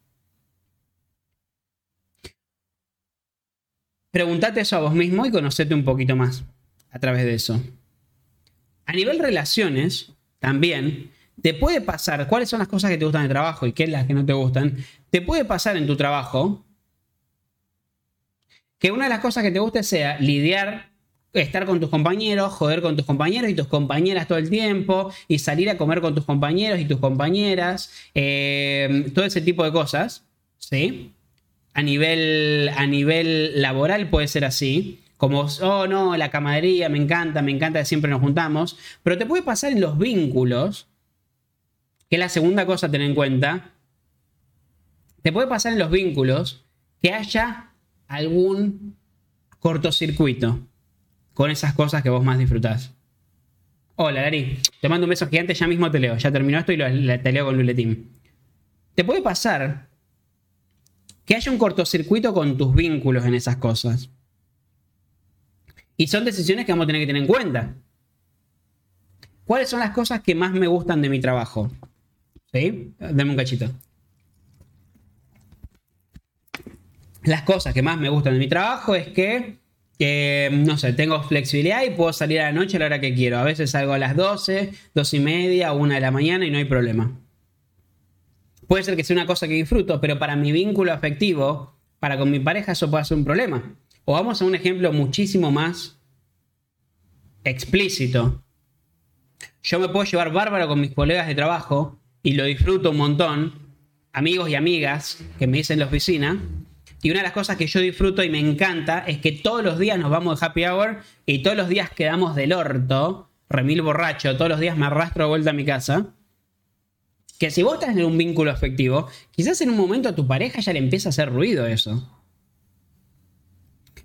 Pregúntate eso a vos mismo y conocete un poquito más a través de eso. A nivel relaciones, también, te puede pasar, ¿cuáles son las cosas que te gustan del trabajo y qué es las que no te gustan? Te puede pasar en tu trabajo que una de las cosas que te guste sea lidiar, estar con tus compañeros, joder con tus compañeros y tus compañeras todo el tiempo, y salir a comer con tus compañeros y tus compañeras, eh, todo ese tipo de cosas, ¿sí? A nivel, a nivel laboral puede ser así. Como, oh no, la camaradería, me encanta, me encanta siempre nos juntamos. Pero te puede pasar en los vínculos, que es la segunda cosa a tener en cuenta. Te puede pasar en los vínculos que haya algún cortocircuito con esas cosas que vos más disfrutás. Hola, Lari. Te mando un beso gigante, ya mismo te leo. Ya terminó esto y lo, te leo con Luletín. Te puede pasar que haya un cortocircuito con tus vínculos en esas cosas. Y son decisiones que vamos a tener que tener en cuenta. ¿Cuáles son las cosas que más me gustan de mi trabajo? ¿Sí? Dame un cachito. Las cosas que más me gustan de mi trabajo es que, no sé, tengo flexibilidad y puedo salir a la noche a la hora que quiero. A veces salgo a las 12, 2 y media, 1 de la mañana y no hay problema. Puede ser que sea una cosa que disfruto, pero para mi vínculo afectivo, para con mi pareja, eso puede ser un problema. O vamos a un ejemplo muchísimo más explícito. Yo me puedo llevar bárbaro con mis colegas de trabajo y lo disfruto un montón, amigos y amigas que me dicen en la oficina. Y una de las cosas que yo disfruto y me encanta es que todos los días nos vamos de happy hour y todos los días quedamos del orto, remil borracho, todos los días me arrastro de vuelta a mi casa. Que si vos estás en un vínculo afectivo, quizás en un momento a tu pareja ya le empieza a hacer ruido eso.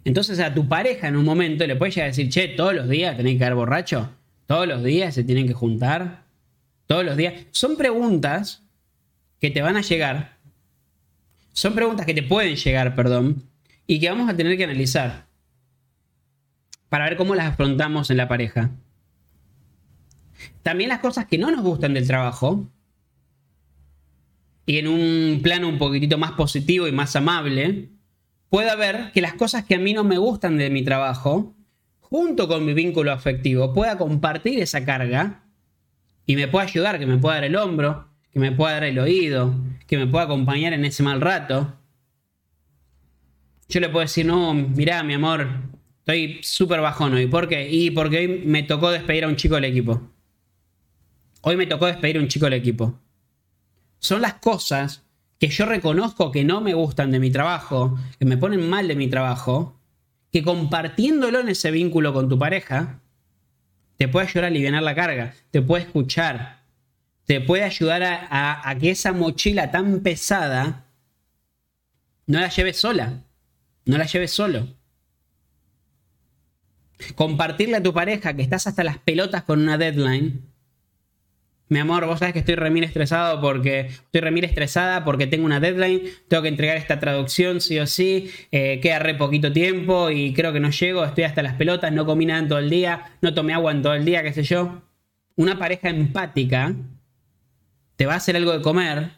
Entonces a tu pareja en un momento le puedes llegar a decir, che, todos los días tenés que quedar borracho, todos los días se tienen que juntar, todos los días. Son preguntas que te van a llegar, son preguntas que te pueden llegar, perdón, y que vamos a tener que analizar para ver cómo las afrontamos en la pareja. También las cosas que no nos gustan del trabajo, y en un plano un poquitito más positivo y más amable, pueda ver que las cosas que a mí no me gustan de mi trabajo, junto con mi vínculo afectivo, pueda compartir esa carga y me pueda ayudar, que me pueda dar el hombro, que me pueda dar el oído, que me pueda acompañar en ese mal rato. Yo le puedo decir, no, mirá, mi amor, estoy súper bajón hoy. ¿Por qué? Y porque hoy me tocó despedir a un chico del equipo. Hoy me tocó despedir a un chico del equipo. Son las cosas que yo reconozco que no me gustan de mi trabajo, que me ponen mal de mi trabajo, que compartiéndolo en ese vínculo con tu pareja, te puede ayudar a aliviar la carga, te puede escuchar, te puede ayudar a, a que esa mochila tan pesada no la lleves sola, no la lleves solo. Compartirle a tu pareja que estás hasta las pelotas con una deadline mi amor, vos sabes que estoy remil estresado porque estoy remil estresada porque tengo una deadline, tengo que entregar esta traducción sí o sí, eh, queda re poquito tiempo y creo que no llego, estoy hasta las pelotas, no comí nada en todo el día, no tomé agua en todo el día, qué sé yo. Una pareja empática te va a hacer algo de comer,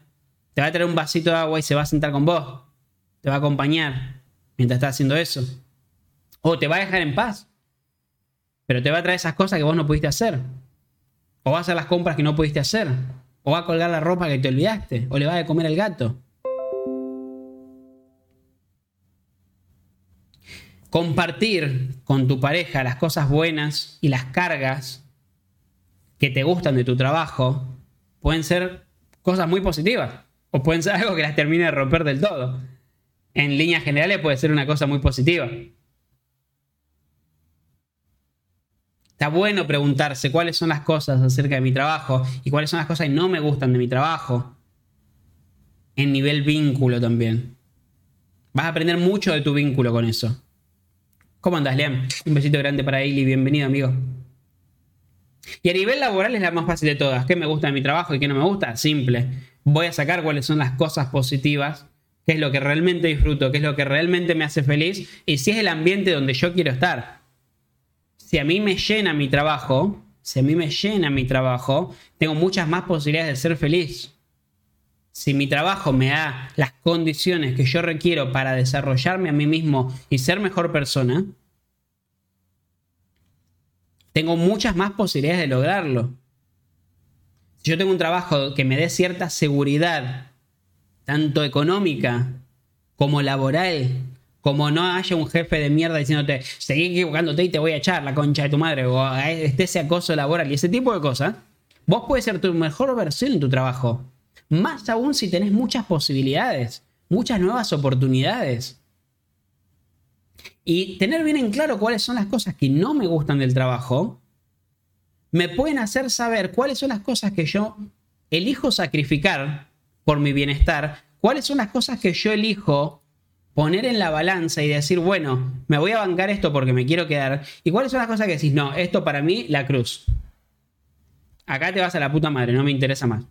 te va a traer un vasito de agua y se va a sentar con vos. Te va a acompañar mientras estás haciendo eso. O te va a dejar en paz. Pero te va a traer esas cosas que vos no pudiste hacer. O va a hacer las compras que no pudiste hacer. O va a colgar la ropa que te olvidaste. O le va a comer al gato. Compartir con tu pareja las cosas buenas y las cargas que te gustan de tu trabajo pueden ser cosas muy positivas. O pueden ser algo que las termine de romper del todo. En líneas generales puede ser una cosa muy positiva. Está bueno preguntarse cuáles son las cosas acerca de mi trabajo y cuáles son las cosas que no me gustan de mi trabajo. En nivel vínculo también. Vas a aprender mucho de tu vínculo con eso. ¿Cómo andas, Liam? Un besito grande para Ailey. Bienvenido, amigo. Y a nivel laboral es la más fácil de todas. ¿Qué me gusta de mi trabajo y qué no me gusta? Simple. Voy a sacar cuáles son las cosas positivas, qué es lo que realmente disfruto, qué es lo que realmente me hace feliz y si es el ambiente donde yo quiero estar si a mí me llena mi trabajo, si a mí me llena mi trabajo, tengo muchas más posibilidades de ser feliz. Si mi trabajo me da las condiciones que yo requiero para desarrollarme a mí mismo y ser mejor persona, tengo muchas más posibilidades de lograrlo. Si yo tengo un trabajo que me dé cierta seguridad, tanto económica como laboral, como no haya un jefe de mierda diciéndote, seguí equivocándote y te voy a echar la concha de tu madre, o esté ese acoso laboral y ese tipo de cosas, vos puedes ser tu mejor versión en tu trabajo. Más aún si tenés muchas posibilidades, muchas nuevas oportunidades. Y tener bien en claro cuáles son las cosas que no me gustan del trabajo, me pueden hacer saber cuáles son las cosas que yo elijo sacrificar por mi bienestar, cuáles son las cosas que yo elijo poner en la balanza y decir, bueno, me voy a bancar esto porque me quiero quedar. ¿Y cuáles son las cosas que decís? No, esto para mí, la cruz. Acá te vas a la puta madre, no me interesa más.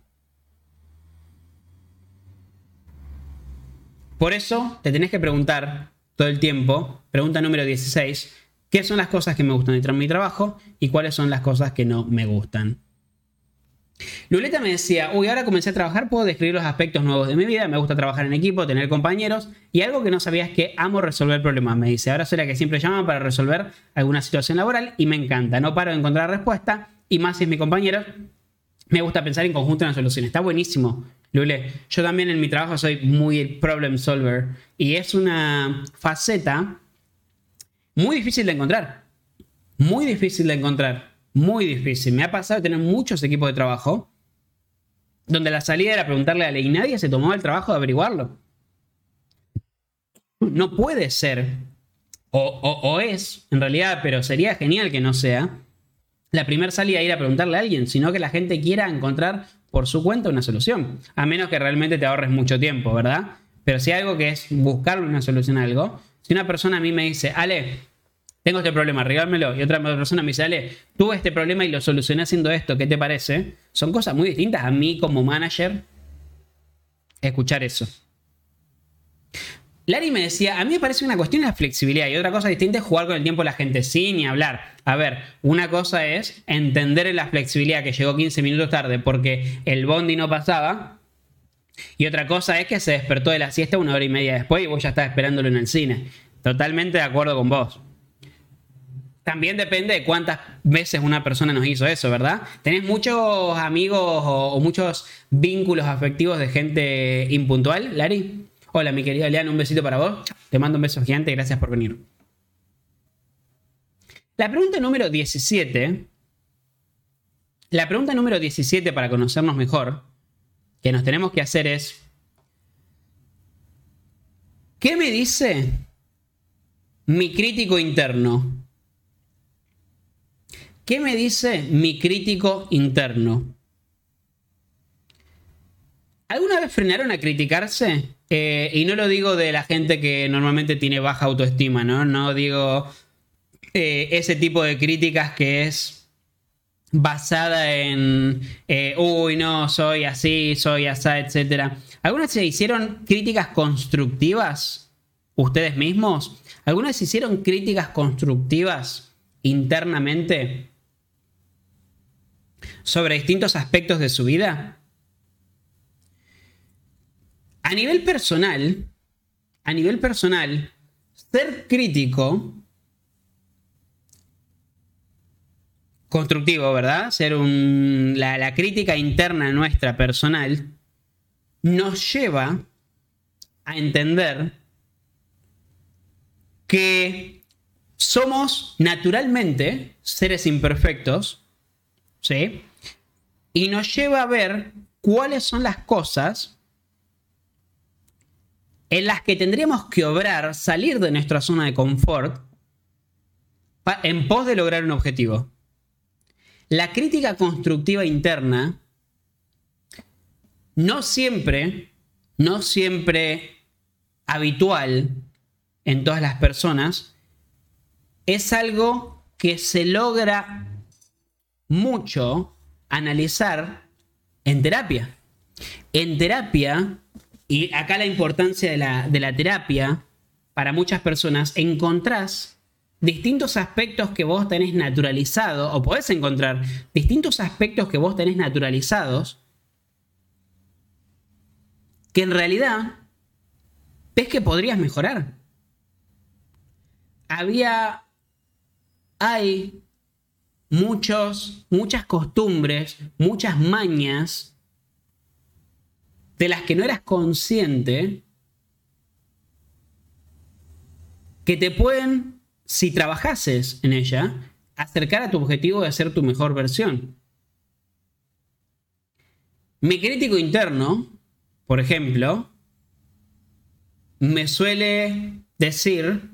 Por eso te tenés que preguntar todo el tiempo, pregunta número 16, ¿qué son las cosas que me gustan de mi trabajo y cuáles son las cosas que no me gustan? Luleta me decía, uy, ahora comencé a trabajar, puedo describir los aspectos nuevos de mi vida, me gusta trabajar en equipo, tener compañeros, y algo que no sabía es que amo resolver problemas. Me dice, ahora soy la que siempre llama para resolver alguna situación laboral y me encanta, no paro de encontrar respuesta, y más si es mi compañero, me gusta pensar en conjunto en la solución. Está buenísimo, Lule. Yo también en mi trabajo soy muy problem solver, y es una faceta muy difícil de encontrar. Muy difícil de encontrar muy difícil. Me ha pasado tener muchos equipos de trabajo donde la salida era preguntarle a alguien y nadie se tomaba el trabajo de averiguarlo. No puede ser, o, es, en realidad, pero sería genial que no sea, la primera salida ir a preguntarle a alguien, sino que la gente quiera encontrar por su cuenta una solución. A menos que realmente te ahorres mucho tiempo, ¿verdad? Pero si hay algo que es buscar una solución a algo, si una persona a mí me dice, Ale, tengo este problema, regálmelo. Y otra persona me dice, dale, tuve este problema y lo solucioné haciendo esto, ¿qué te parece? Son cosas muy distintas a mí como manager escuchar eso. Larry me decía, a mí me parece una cuestión la flexibilidad y otra cosa distinta es jugar con el tiempo de la gente, sin ni hablar. A ver, una cosa es entender la flexibilidad que llegó 15 minutos tarde porque el bondi no pasaba. Y otra cosa es que se despertó de la siesta una hora y media después y vos ya estás esperándolo en el cine. Totalmente de acuerdo con vos. También depende de cuántas veces una persona nos hizo eso, ¿verdad? ¿Tenés muchos amigos o, muchos vínculos afectivos de gente impuntual, Lari? Hola, mi querida Leanne, un besito para vos. Te mando un beso gigante, gracias por venir. La pregunta número 17. La pregunta número 17 para conocernos mejor, que nos tenemos que hacer es, ¿qué me dice mi crítico interno? ¿Qué me dice mi crítico interno? ¿Alguna vez frenaron a criticarse? Eh, y no lo digo de la gente que normalmente tiene baja autoestima, ¿no? No digo eh, ese tipo de críticas que es basada en, eh, uy, no, soy así, soy así, etc. ¿Algunas se hicieron críticas constructivas ustedes mismos? ¿Algunas se hicieron críticas constructivas internamente? Sobre distintos aspectos de su vida? A nivel personal, a nivel personal, ser crítico, constructivo, ¿verdad? Ser un, la, la crítica interna nuestra personal, nos lleva a entender que somos naturalmente seres imperfectos, ¿sí? Y nos lleva a ver cuáles son las cosas en las que tendríamos que obrar, salir de nuestra zona de confort en pos de lograr un objetivo. La crítica constructiva interna no siempre, no siempre habitual en todas las personas, es algo que se logra mucho analizar en terapia. En terapia, y acá la importancia de la, de la terapia, para muchas personas, encontrás distintos aspectos que vos tenés naturalizado, o podés encontrar distintos aspectos que vos tenés naturalizados, que en realidad ves que podrías mejorar. Había, hay muchos, muchas costumbres, muchas mañas de las que no eras consciente que te pueden, si trabajases en ella, acercar a tu objetivo de ser tu mejor versión. Mi crítico interno, por ejemplo, me suele decir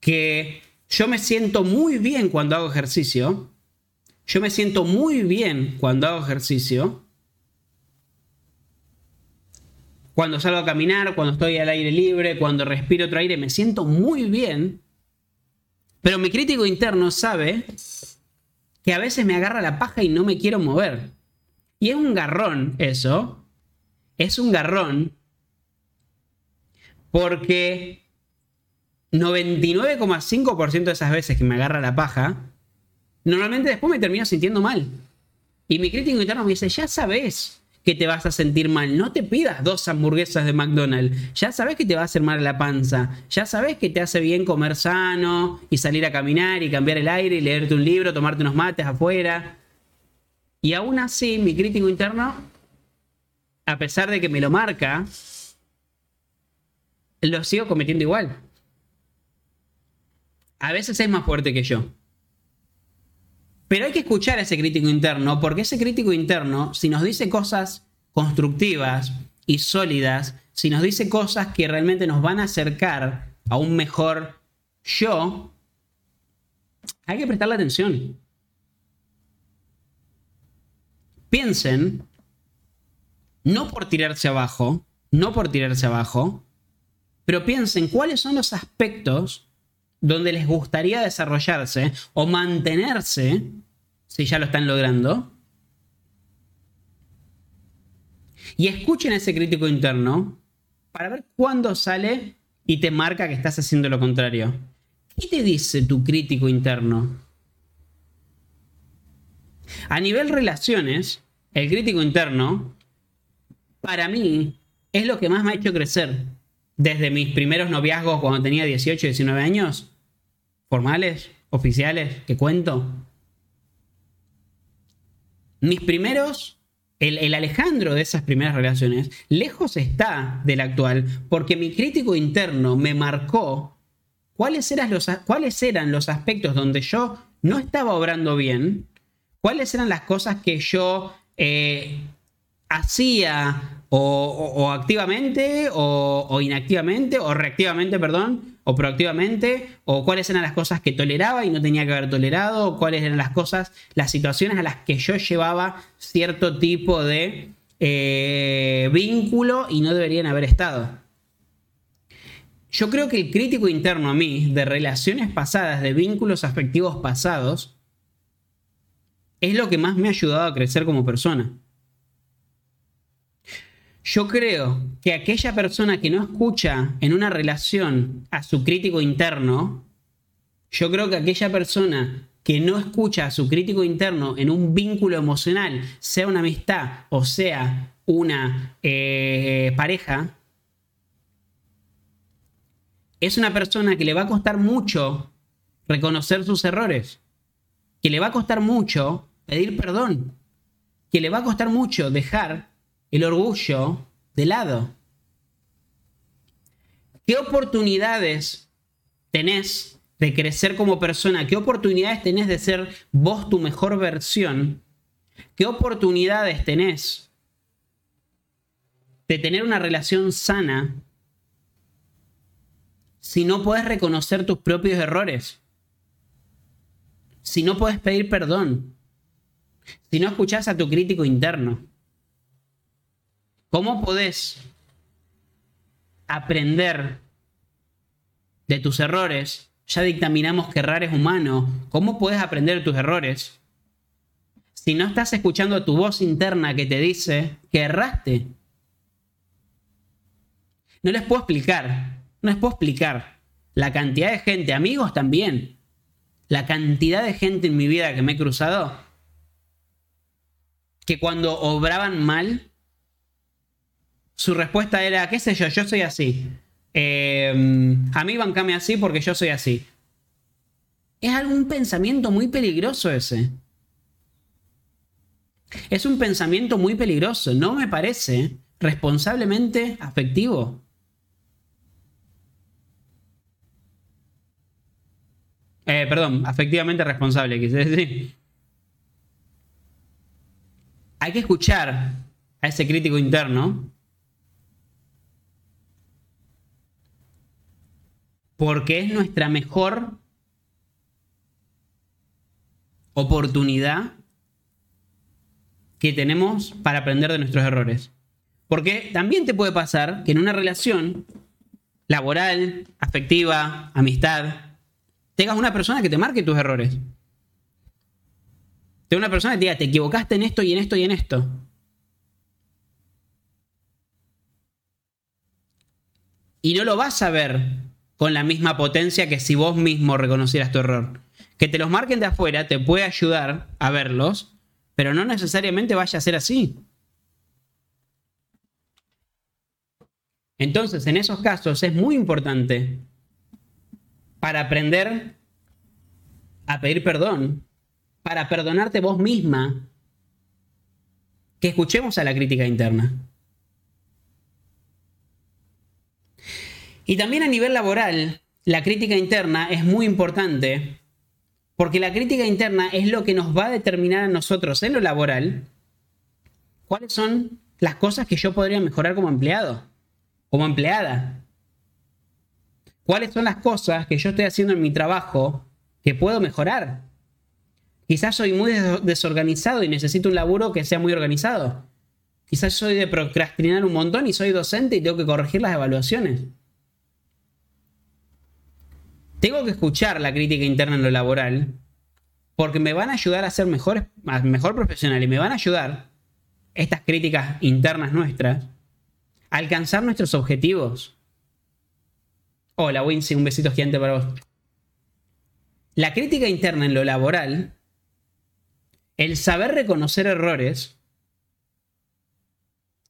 que yo me siento muy bien cuando hago ejercicio. Yo me siento muy bien cuando hago ejercicio. Cuando salgo a caminar, cuando estoy al aire libre, cuando respiro otro aire, me siento muy bien. Pero mi crítico interno sabe que a veces me agarra la paja y no me quiero mover. Y es un garrón eso. Es un garrón porque 99,5% de esas veces que me agarra la paja, normalmente después me termino sintiendo mal. Y mi crítico interno me dice, ya sabes que te vas a sentir mal, no te pidas dos hamburguesas de McDonald's, ya sabes que te va a hacer mal la panza, ya sabes que te hace bien comer sano y salir a caminar y cambiar el aire y leerte un libro, tomarte unos mates afuera. Y aún así, mi crítico interno, a pesar de que me lo marca, lo sigo cometiendo igual. A veces es más fuerte que yo. Pero hay que escuchar a ese crítico interno, porque ese crítico interno, si nos dice cosas constructivas y sólidas, si nos dice cosas que realmente nos van a acercar a un mejor yo, hay que prestarle atención. Piensen, no por tirarse abajo, no por tirarse abajo, pero piensen cuáles son los aspectos donde les gustaría desarrollarse o mantenerse, si ya lo están logrando. Y escuchen ese crítico interno para ver cuándo sale y te marca que estás haciendo lo contrario. ¿Qué te dice tu crítico interno? A nivel relaciones, el crítico interno, para mí, es lo que más me ha hecho crecer desde mis primeros noviazgos cuando tenía 18, 19 años, formales, oficiales, que cuento. Mis primeros, el, Alejandro de esas primeras relaciones, lejos está del actual, porque mi crítico interno me marcó cuáles eran los, cuáles eran los aspectos donde yo no estaba obrando bien, cuáles eran las cosas que yo eh, hacía o, activamente o, inactivamente o reactivamente, perdón, o proactivamente, o cuáles eran las cosas que toleraba y no tenía que haber tolerado, o cuáles eran las cosas, las situaciones a las que yo llevaba cierto tipo de eh, vínculo y no deberían haber estado. Yo creo que el crítico interno a mí de relaciones pasadas, de vínculos afectivos pasados, es lo que más me ha ayudado a crecer como persona. Yo creo que aquella persona que no escucha en una relación a su crítico interno, yo creo que aquella persona que no escucha a su crítico interno en un vínculo emocional, sea una amistad o sea una eh, pareja, es una persona que le va a costar mucho reconocer sus errores, que le va a costar mucho pedir perdón, que le va a costar mucho dejar el orgullo de lado. ¿Qué oportunidades tenés de crecer como persona? ¿Qué oportunidades tenés de ser vos tu mejor versión? ¿Qué oportunidades tenés de tener una relación sana si no puedes reconocer tus propios errores? Si no puedes pedir perdón? Si no escuchás a tu crítico interno? ¿Cómo podés aprender de tus errores? Ya dictaminamos que errar es humano. ¿Cómo puedes aprender de tus errores? Si no estás escuchando tu voz interna que te dice que erraste. No les puedo explicar. No les puedo explicar. La cantidad de gente, amigos también. La cantidad de gente en mi vida que me he cruzado. Que cuando obraban mal, su respuesta era, qué sé yo, yo soy así. Em, a mí bancame así porque yo soy así. Es algún pensamiento muy peligroso ese. Es un pensamiento muy peligroso, no me parece responsablemente afectivo. Eh, perdón, afectivamente responsable, quise decir. Hay que escuchar a ese crítico interno porque es nuestra mejor oportunidad que tenemos para aprender de nuestros errores. Porque también te puede pasar que en una relación laboral, afectiva, amistad, tengas una persona que te marque tus errores. Tenga una persona que te diga, te equivocaste en esto y en esto y en esto. Y no lo vas a ver con la misma potencia que si vos mismo reconocieras tu error. Que te los marquen de afuera te puede ayudar a verlos, pero no necesariamente vaya a ser así. Entonces, en esos casos es muy importante para aprender a pedir perdón, para perdonarte vos misma, que escuchemos a la crítica interna. Y también a nivel laboral, la crítica interna es muy importante porque la crítica interna es lo que nos va a determinar a nosotros en lo laboral cuáles son las cosas que yo podría mejorar como empleado, como empleada. ¿Cuáles son las cosas que yo estoy haciendo en mi trabajo que puedo mejorar? Quizás soy muy desorganizado y necesito un laburo que sea muy organizado. Quizás soy de procrastinar un montón y soy docente y tengo que corregir las evaluaciones. Tengo que escuchar la crítica interna en lo laboral porque me van a ayudar a ser mejor, mejor profesional y me van a ayudar estas críticas internas nuestras a alcanzar nuestros objetivos. Hola, Wincy, un besito gigante para vos. La crítica interna en lo laboral, el saber reconocer errores,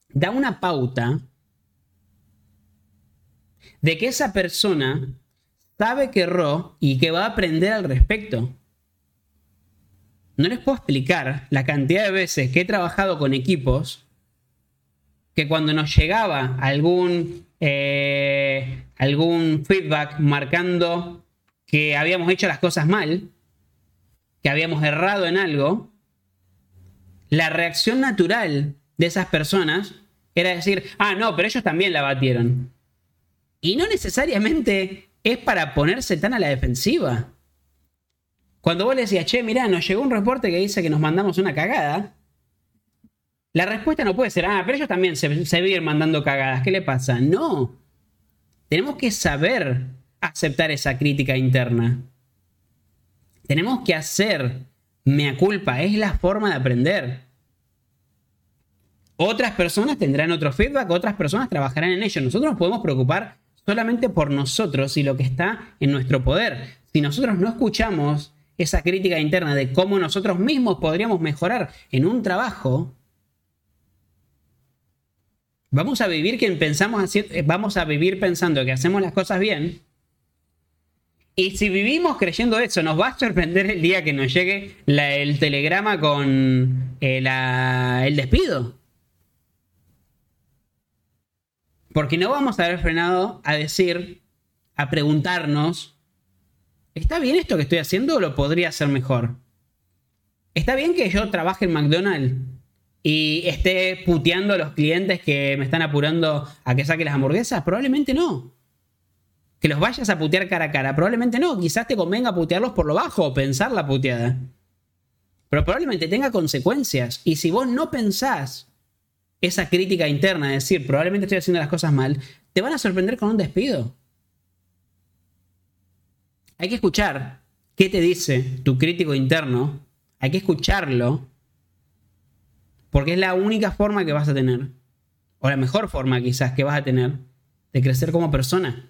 da una pauta de que esa persona sabe que erró y que va a aprender al respecto. No les puedo explicar la cantidad de veces que he trabajado con equipos que cuando nos llegaba algún, eh, algún feedback marcando que habíamos hecho las cosas mal, que habíamos errado en algo, la reacción natural de esas personas era decir, ah, no, pero ellos también la batieron. Y no necesariamente es para ponerse tan a la defensiva. Cuando vos le decías, che, mirá, nos llegó un reporte que dice que nos mandamos una cagada, la respuesta no puede ser, ah, pero ellos también se, se viven mandando cagadas, ¿qué le pasa? No. Tenemos que saber aceptar esa crítica interna. Tenemos que hacer mea culpa, es la forma de aprender. Otras personas tendrán otro feedback, otras personas trabajarán en ello. Nosotros nos podemos preocupar solamente por nosotros y lo que está en nuestro poder. Si nosotros no escuchamos esa crítica interna de cómo nosotros mismos podríamos mejorar en un trabajo, vamos a vivir que pensamos así, vamos a vivir pensando que hacemos las cosas bien Y si vivimos creyendo eso, nos va a sorprender el día que nos llegue el telegrama con eh, el despido. Porque no vamos a haber frenado a decir, a preguntarnos, ¿está bien esto que estoy haciendo o lo podría hacer mejor? ¿Está bien que yo trabaje en McDonald's y esté puteando a los clientes que me están apurando a que saque las hamburguesas? Probablemente no. Que los vayas a putear cara a cara, probablemente no. Quizás te convenga putearlos por lo bajo o pensar la puteada. Pero probablemente tenga consecuencias. Y si vos no pensás esa crítica interna, de decir, probablemente estoy haciendo las cosas mal, te van a sorprender con un despido. Hay que escuchar qué te dice tu crítico interno. Hay que escucharlo porque es la única forma que vas a tener, o la mejor forma quizás que vas a tener, de crecer como persona.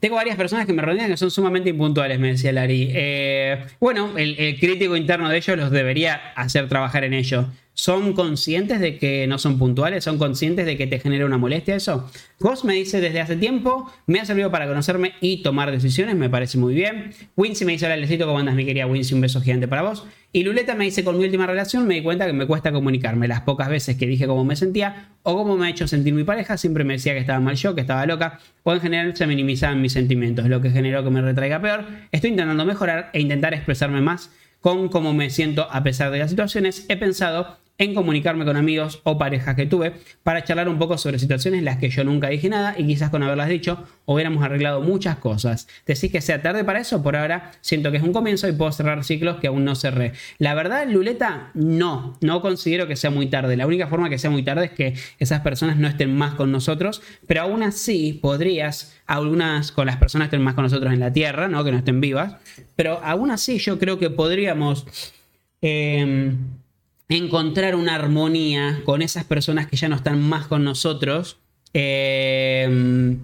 Tengo varias personas que me rodean que son sumamente impuntuales, me decía Lari. Eh, bueno, el, el, crítico interno de ellos los debería hacer trabajar en ello son conscientes de que no son puntuales, son conscientes de que te genera una molestia eso. Ghost me dice desde hace tiempo, me ha servido para conocerme y tomar decisiones, me parece muy bien. Wincy me dice, hola Lecito, ¿cómo andas mi querida Wincy? Un beso gigante para vos. Y Luleta me dice, con mi última relación me di cuenta que me cuesta comunicarme. Las pocas veces que dije cómo me sentía o cómo me ha hecho sentir mi pareja, siempre me decía que estaba mal yo, que estaba loca, o en general se minimizaban mis sentimientos, lo que generó que me retraiga peor. Estoy intentando mejorar e intentar expresarme más con cómo me siento a pesar de las situaciones. He pensado en comunicarme con amigos o parejas que tuve para charlar un poco sobre situaciones en las que yo nunca dije nada y quizás con haberlas dicho hubiéramos arreglado muchas cosas. Decís que sea tarde para eso, por ahora siento que es un comienzo y puedo cerrar ciclos que aún no cerré. La verdad, Luleta, no, no considero que sea muy tarde. La única forma que sea muy tarde es que esas personas no estén más con nosotros, pero aún así podrías, algunas con las personas estén más con nosotros en la Tierra, ¿no? que no estén vivas, pero aún así yo creo que podríamos... Em, encontrar una armonía con esas personas que ya no están más con nosotros, eh,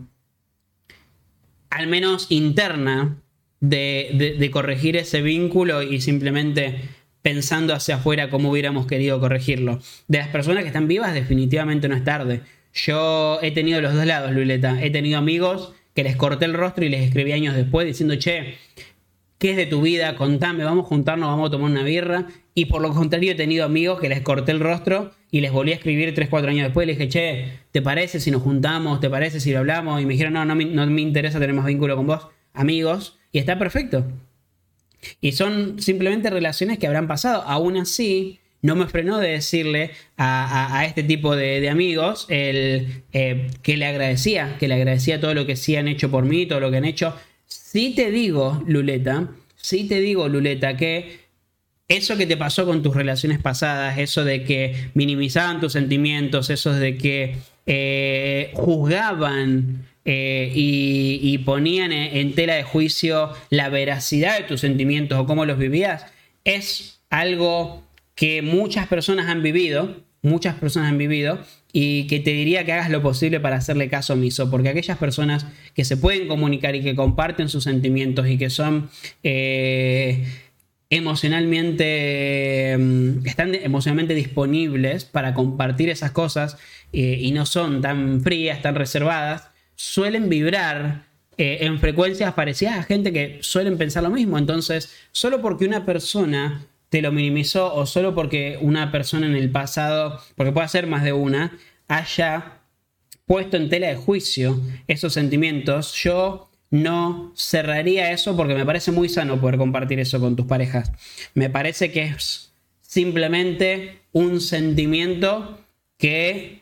al menos interna, de, corregir ese vínculo y simplemente pensando hacia afuera cómo hubiéramos querido corregirlo. De las personas que están vivas, definitivamente no es tarde. Yo he tenido los dos lados, Luleta. He tenido amigos que les corté el rostro y les escribí años después diciendo, che, ¿qué es de tu vida? Contame, vamos a juntarnos, vamos a tomar una birra. Y por lo contrario, he tenido amigos que les corté el rostro y les volví a escribir 3, 4 años después. Les dije, che, ¿te parece si nos juntamos? ¿Te parece si lo hablamos? Y me dijeron, no, no, me interesa tener más vínculo con vos, amigos. Y está perfecto. Y son simplemente relaciones que habrán pasado. Aún así, no me frenó de decirle a, este tipo de, amigos el, eh, que le agradecía, que le agradecía todo lo que sí han hecho por mí, todo lo que han hecho. Sí te digo, Luleta, sí te digo, Luleta, que eso que te pasó con tus relaciones pasadas, eso de que minimizaban tus sentimientos, eso de que eh, juzgaban eh, y, ponían en, tela de juicio la veracidad de tus sentimientos o cómo los vivías, es algo que muchas personas han vivido, muchas personas han vivido y que te diría que hagas lo posible para hacerle caso omiso, porque aquellas personas que se pueden comunicar y que comparten sus sentimientos y que son... Eh, emocionalmente, mm, están emocionalmente disponibles para compartir esas cosas eh, y no son tan frías, tan reservadas, suelen vibrar eh, en frecuencias parecidas a gente que suelen pensar lo mismo. Entonces, solo porque una persona te lo minimizó o solo porque una persona en el pasado, porque puede ser más de una, haya puesto en tela de juicio esos sentimientos, yo no cerraría eso porque me parece muy sano poder compartir eso con tus parejas. Me parece que es simplemente un sentimiento que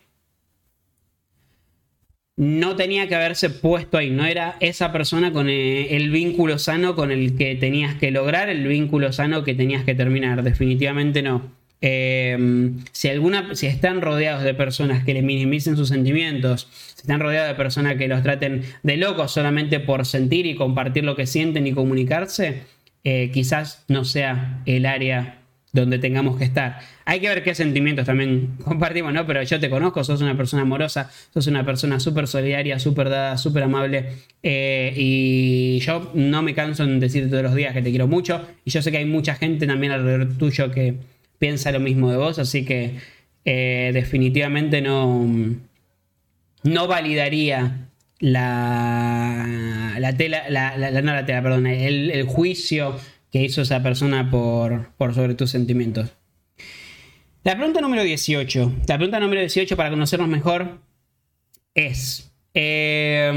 no tenía que haberse puesto ahí, no era esa persona con eh, el, vínculo sano con el que tenías que lograr, el vínculo sano que tenías que terminar, definitivamente no. Em, si, alguna, si están rodeados de personas que les minimicen sus sentimientos, si están rodeados de personas que los traten de locos solamente por sentir y compartir lo que sienten y comunicarse, eh, quizás no sea el área donde tengamos que estar. Hay que ver qué sentimientos también compartimos, ¿no? Pero yo te conozco, sos una persona amorosa, sos una persona súper solidaria, súper dada, súper amable. Eh, y yo no me canso en decirte todos los días que te quiero mucho. Y yo sé que hay mucha gente también alrededor tuyo que, piensa lo mismo de vos, así que eh, definitivamente no, no validaría la, la tela, la, no la tela, perdón, el, juicio que hizo esa persona por, por sobre tus sentimientos. La pregunta número 18. La pregunta número 18 para conocernos mejor es... Em,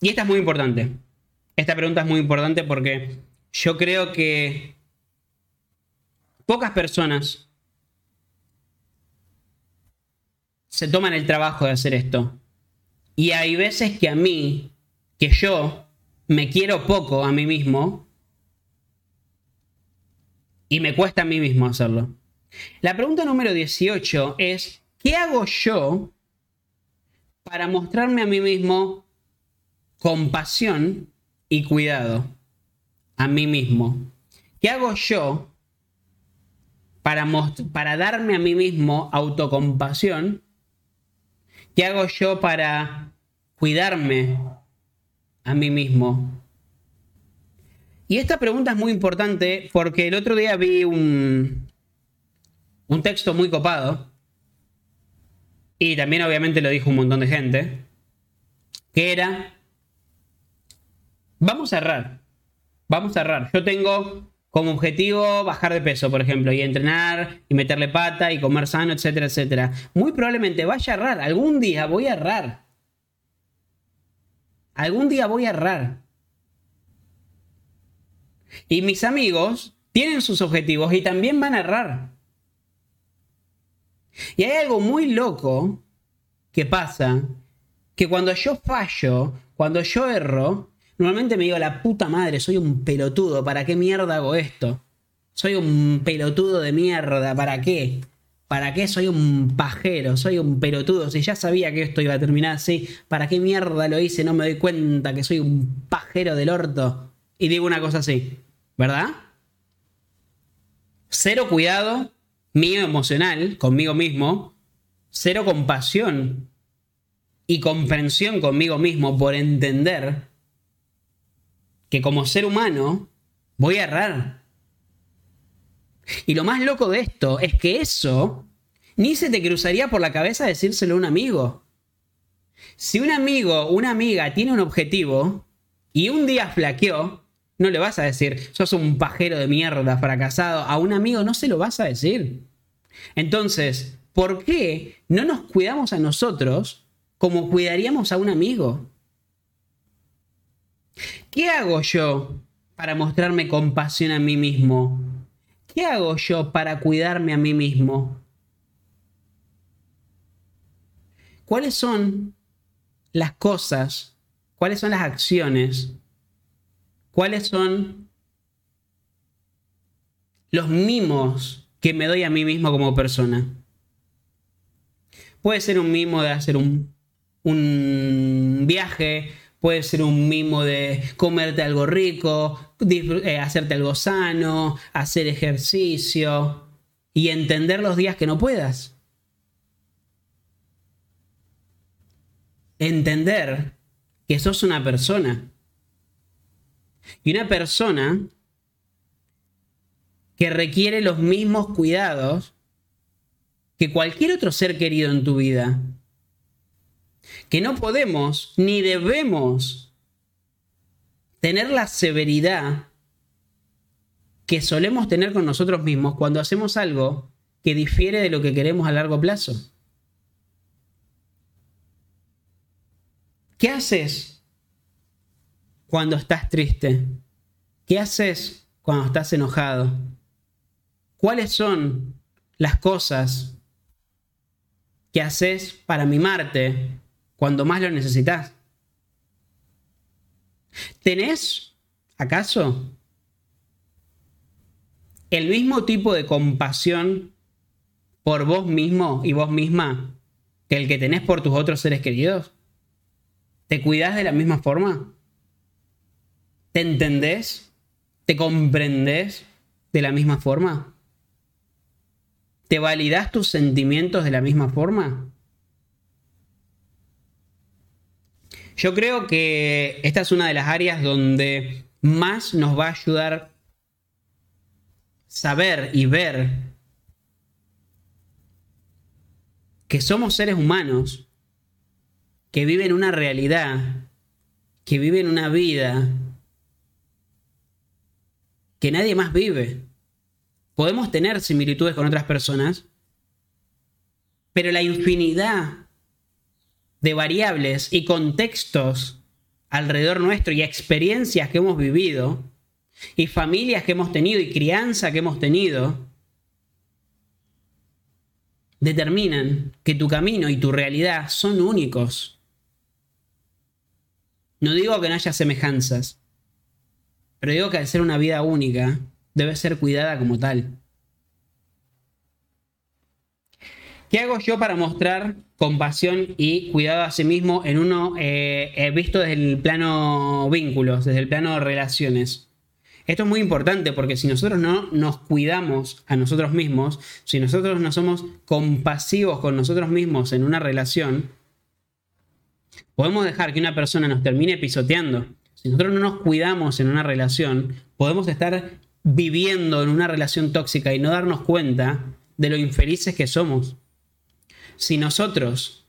y esta es muy importante. Esta pregunta es muy importante porque yo creo que pocas personas se toman el trabajo de hacer esto. Y hay veces que a mí, que yo me quiero poco a mí mismo, y me cuesta a mí mismo hacerlo. La pregunta número 18 es, ¿qué hago yo para mostrarme a mí mismo compasión y cuidado? A mí mismo. ¿Qué hago yo para, para darme a mí mismo autocompasión ¿Qué hago yo para cuidarme a mí mismo? Y esta pregunta es muy importante porque el otro día vi un, un texto muy copado, y también obviamente lo dijo un montón de gente, que era, vamos a errar, vamos a errar. Yo tengo como objetivo bajar de peso, por ejemplo, y entrenar y meterle pata y comer sano, etcétera, etcétera. Muy probablemente vaya a errar. Algún día voy a errar. Algún día voy a errar. Y mis amigos tienen sus objetivos y también van a errar. Y hay algo muy loco que pasa, que cuando yo fallo, cuando yo erro, Normalmente me digo, la puta madre, soy un pelotudo, ¿para qué mierda hago esto? Soy un pelotudo de mierda, ¿para qué? ¿Para qué soy un pajero? Soy un pelotudo. Si ya sabía que esto iba a terminar así, ¿para qué mierda lo hice? No me doy cuenta que soy un pajero del orto. Y digo una cosa así, ¿verdad? Cero cuidado mío emocional conmigo mismo. Cero compasión y comprensión conmigo mismo por entender que como ser humano voy a errar. Y lo más loco de esto es que eso ni se te cruzaría por la cabeza decírselo a un amigo. Si un amigo una amiga tiene un objetivo y un día flaqueó, no le vas a decir, sos un pajero de mierda fracasado. A un amigo no se lo vas a decir. Entonces, ¿por qué no nos cuidamos a nosotros como cuidaríamos a un amigo? ¿Qué hago yo para mostrarme compasión a mí mismo? ¿Qué hago yo para cuidarme a mí mismo? ¿Cuáles son las cosas? ¿Cuáles son las acciones? ¿Cuáles son los mimos que me doy a mí mismo como persona? Puede ser un mimo de hacer un, un viaje, Puede ser un mimo de comerte algo rico, eh, hacerte algo sano, hacer ejercicio y entender los días que no puedas. Entender que sos una persona. Y una persona que requiere los mismos cuidados que cualquier otro ser querido en tu vida que no podemos ni debemos tener la severidad que solemos tener con nosotros mismos cuando hacemos algo que difiere de lo que queremos a largo plazo. ¿Qué haces cuando estás triste? ¿Qué haces cuando estás enojado? ¿Cuáles son las cosas que haces para mimarte, cuando más lo necesitas. ¿Tenés, acaso, el mismo tipo de compasión por vos mismo y vos misma que el que tenés por tus otros seres queridos? ¿Te cuidas de la misma forma? ¿Te entendés? ¿Te comprendés de la misma forma? ¿Te validas tus sentimientos de la misma forma? Yo creo que esta es una de las áreas donde más nos va a ayudar saber y ver que somos seres humanos que viven una realidad, que viven una vida que nadie más vive. Podemos tener similitudes con otras personas, pero la infinidad de variables y contextos alrededor nuestro y experiencias que hemos vivido y familias que hemos tenido y crianza que hemos tenido determinan que tu camino y tu realidad son únicos. No digo que no haya semejanzas, pero digo que al ser una vida única, debe ser cuidada como tal. ¿Qué hago yo para mostrar compasión y cuidado a sí mismo en uno eh, visto desde el plano vínculos, desde el plano relaciones? Esto es muy importante porque si nosotros no nos cuidamos a nosotros mismos, si nosotros no somos compasivos con nosotros mismos en una relación, podemos dejar que una persona nos termine pisoteando. Si nosotros no nos cuidamos en una relación, podemos estar viviendo en una relación tóxica y no darnos cuenta de lo infelices que somos. Si nosotros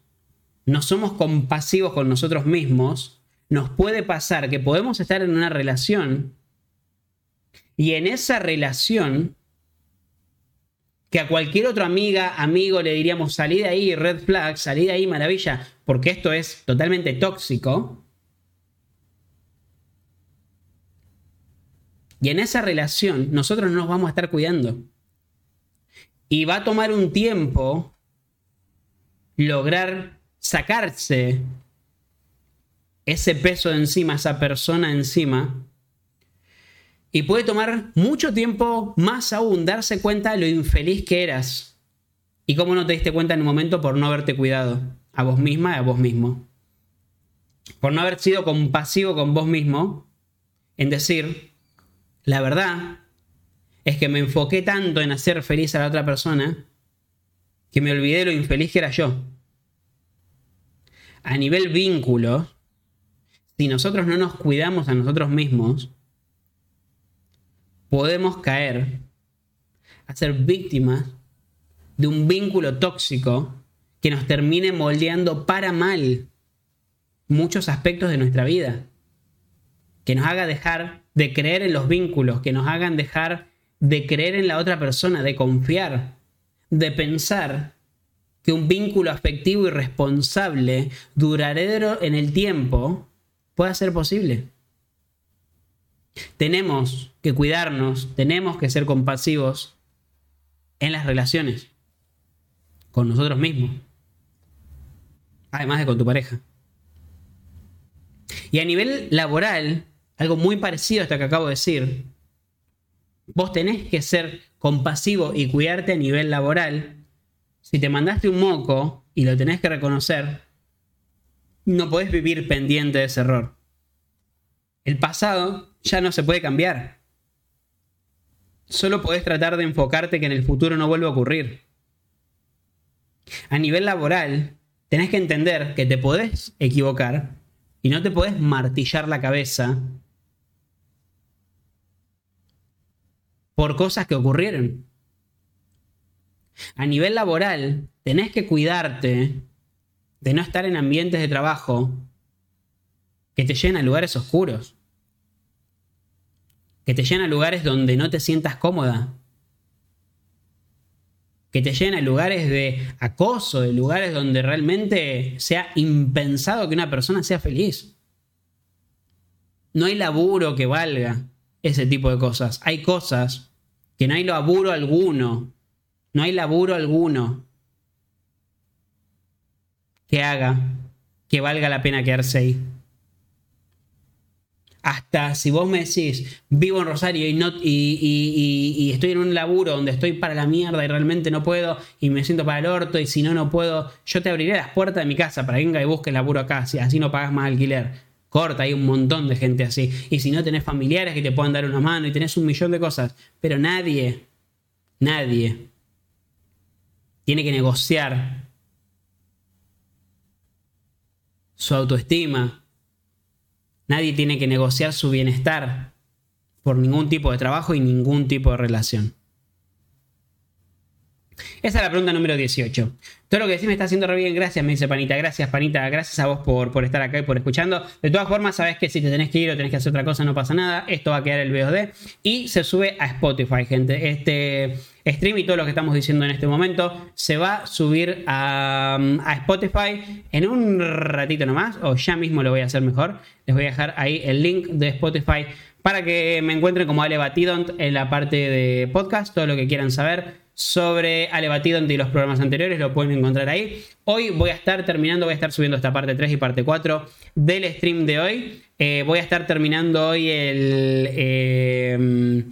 no somos compasivos con nosotros mismos, nos puede pasar que podemos estar en una relación y en esa relación, que a cualquier otra amiga, amigo le diríamos, salí de ahí, red flag, salí de ahí, maravilla, porque esto es totalmente tóxico. Y en esa relación nosotros no nos vamos a estar cuidando. Y va a tomar un tiempo lograr sacarse ese peso de encima, esa persona encima, y puede tomar mucho tiempo más aún darse cuenta de lo infeliz que eras. Y cómo no te diste cuenta en un momento por no haberte cuidado. A vos misma y a vos mismo. Por no haber sido compasivo con vos mismo. En decir, la verdad es que me enfoqué tanto en hacer feliz a la otra persona que me olvidé de lo infeliz que era yo. A nivel vínculo, si nosotros no nos cuidamos a nosotros mismos, podemos caer a ser víctimas de un vínculo tóxico que nos termine moldeando para mal muchos aspectos de nuestra vida. Que nos haga dejar de creer en los vínculos, que nos hagan dejar de creer en la otra persona, de confiar, de pensar que un vínculo afectivo y responsable, duradero en el tiempo, pueda ser posible. Tenemos que cuidarnos, tenemos que ser compasivos en las relaciones, con nosotros mismos, además de con tu pareja. Y a nivel laboral, algo muy parecido a esto que acabo de decir, vos tenés que ser compasivo y cuidarte a nivel laboral. Si te mandaste un moco y lo tenés que reconocer, no podés vivir pendiente de ese error. El pasado ya no se puede cambiar. Solo podés tratar de enfocarte que en el futuro no vuelva a ocurrir. A nivel laboral, tenés que entender que te podés equivocar y no te podés martillar la cabeza por cosas que ocurrieron. A nivel laboral, tenés que cuidarte de no estar en ambientes de trabajo que te lleven a lugares oscuros que te llena a lugares donde no te sientas cómoda, que te llena a lugares de acoso, de lugares donde realmente sea impensado que una persona sea feliz. No hay laburo que valga ese tipo de cosas. Hay cosas que no hay laburo alguno, no hay laburo alguno que haga que valga la pena quedarse ahí hasta si vos me decís, vivo en Rosario y, no, y, estoy en un laburo donde estoy para la mierda y realmente no puedo y me siento para el orto y si no, no puedo, yo te abriré las puertas de mi casa para que venga y busque laburo acá, así, así no pagas más alquiler. Corta, hay un montón de gente así. Y si no tenés familiares que te puedan dar una mano y tenés un millón de cosas, pero nadie, nadie tiene que negociar su autoestima, Nadie tiene que negociar su bienestar por ningún tipo de trabajo y ningún tipo de relación. Esa es la pregunta número 18. Todo lo que decís me está haciendo re bien, gracias, me dice Panita. Gracias, Panita. Gracias a vos por, por estar acá y por escuchando. De todas formas, sabes que si te tenés que ir o tenés que hacer otra cosa, no pasa nada. Esto va a quedar el VOD y se sube a Spotify, gente. Este stream y todo lo que estamos diciendo en este momento se va a subir a, Spotify en un ratito nomás, o ya mismo lo voy a hacer mejor. Les voy a dejar ahí el link de Spotify para que me encuentren como Ale Batidont en la parte de podcast, todo lo que quieran saber sobre Ale Batidont y los programas anteriores lo pueden encontrar ahí. Hoy voy a estar terminando, voy a estar subiendo esta parte 3 y parte 4 del stream de hoy. Eh, voy a estar terminando hoy el... Eh,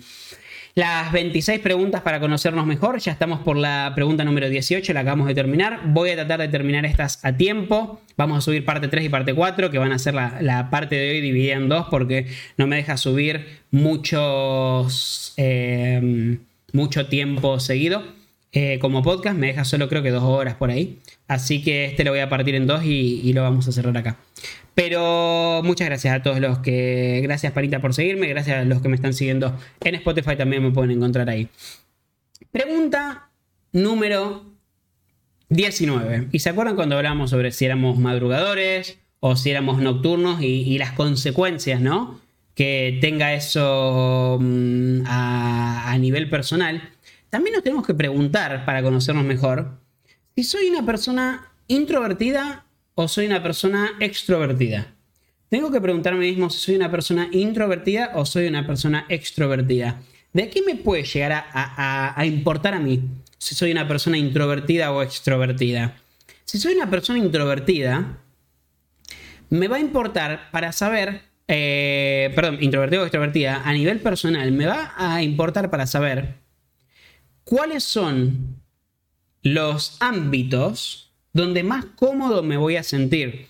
las 26 preguntas para conocernos mejor. Ya estamos por la pregunta número 18, la acabamos de terminar. Voy a tratar de terminar estas a tiempo. Vamos a subir parte 3 y parte 4, que van a ser la, parte de hoy dividida en dos, porque no me deja subir muchos, eh, mucho tiempo seguido. Eh, como podcast, me deja solo creo que dos horas por ahí. Así que este lo voy a partir en dos y lo vamos a cerrar acá. Pero muchas gracias a todos los que. Gracias, Parita, por seguirme. Gracias a los que me están siguiendo en Spotify. También me pueden encontrar ahí. Pregunta número 19. ¿Y se acuerdan cuando hablamos sobre si éramos madrugadores o si éramos nocturnos y, las consecuencias, ¿no? Que tenga eso mm, a, nivel personal. También nos tenemos que preguntar, para conocernos mejor, si soy una persona introvertida o soy una persona extrovertida? Tengo que preguntarme mismo si soy una persona introvertida o soy una persona extrovertida. ¿De qué me puede llegar a, importar a mí si soy una persona introvertida o extrovertida? Si soy una persona introvertida, me va a importar para saber, eh, perdón, introvertida o extrovertida, a nivel personal, me va a importar para saber cuáles son los ámbitos donde más cómodo me voy a sentir.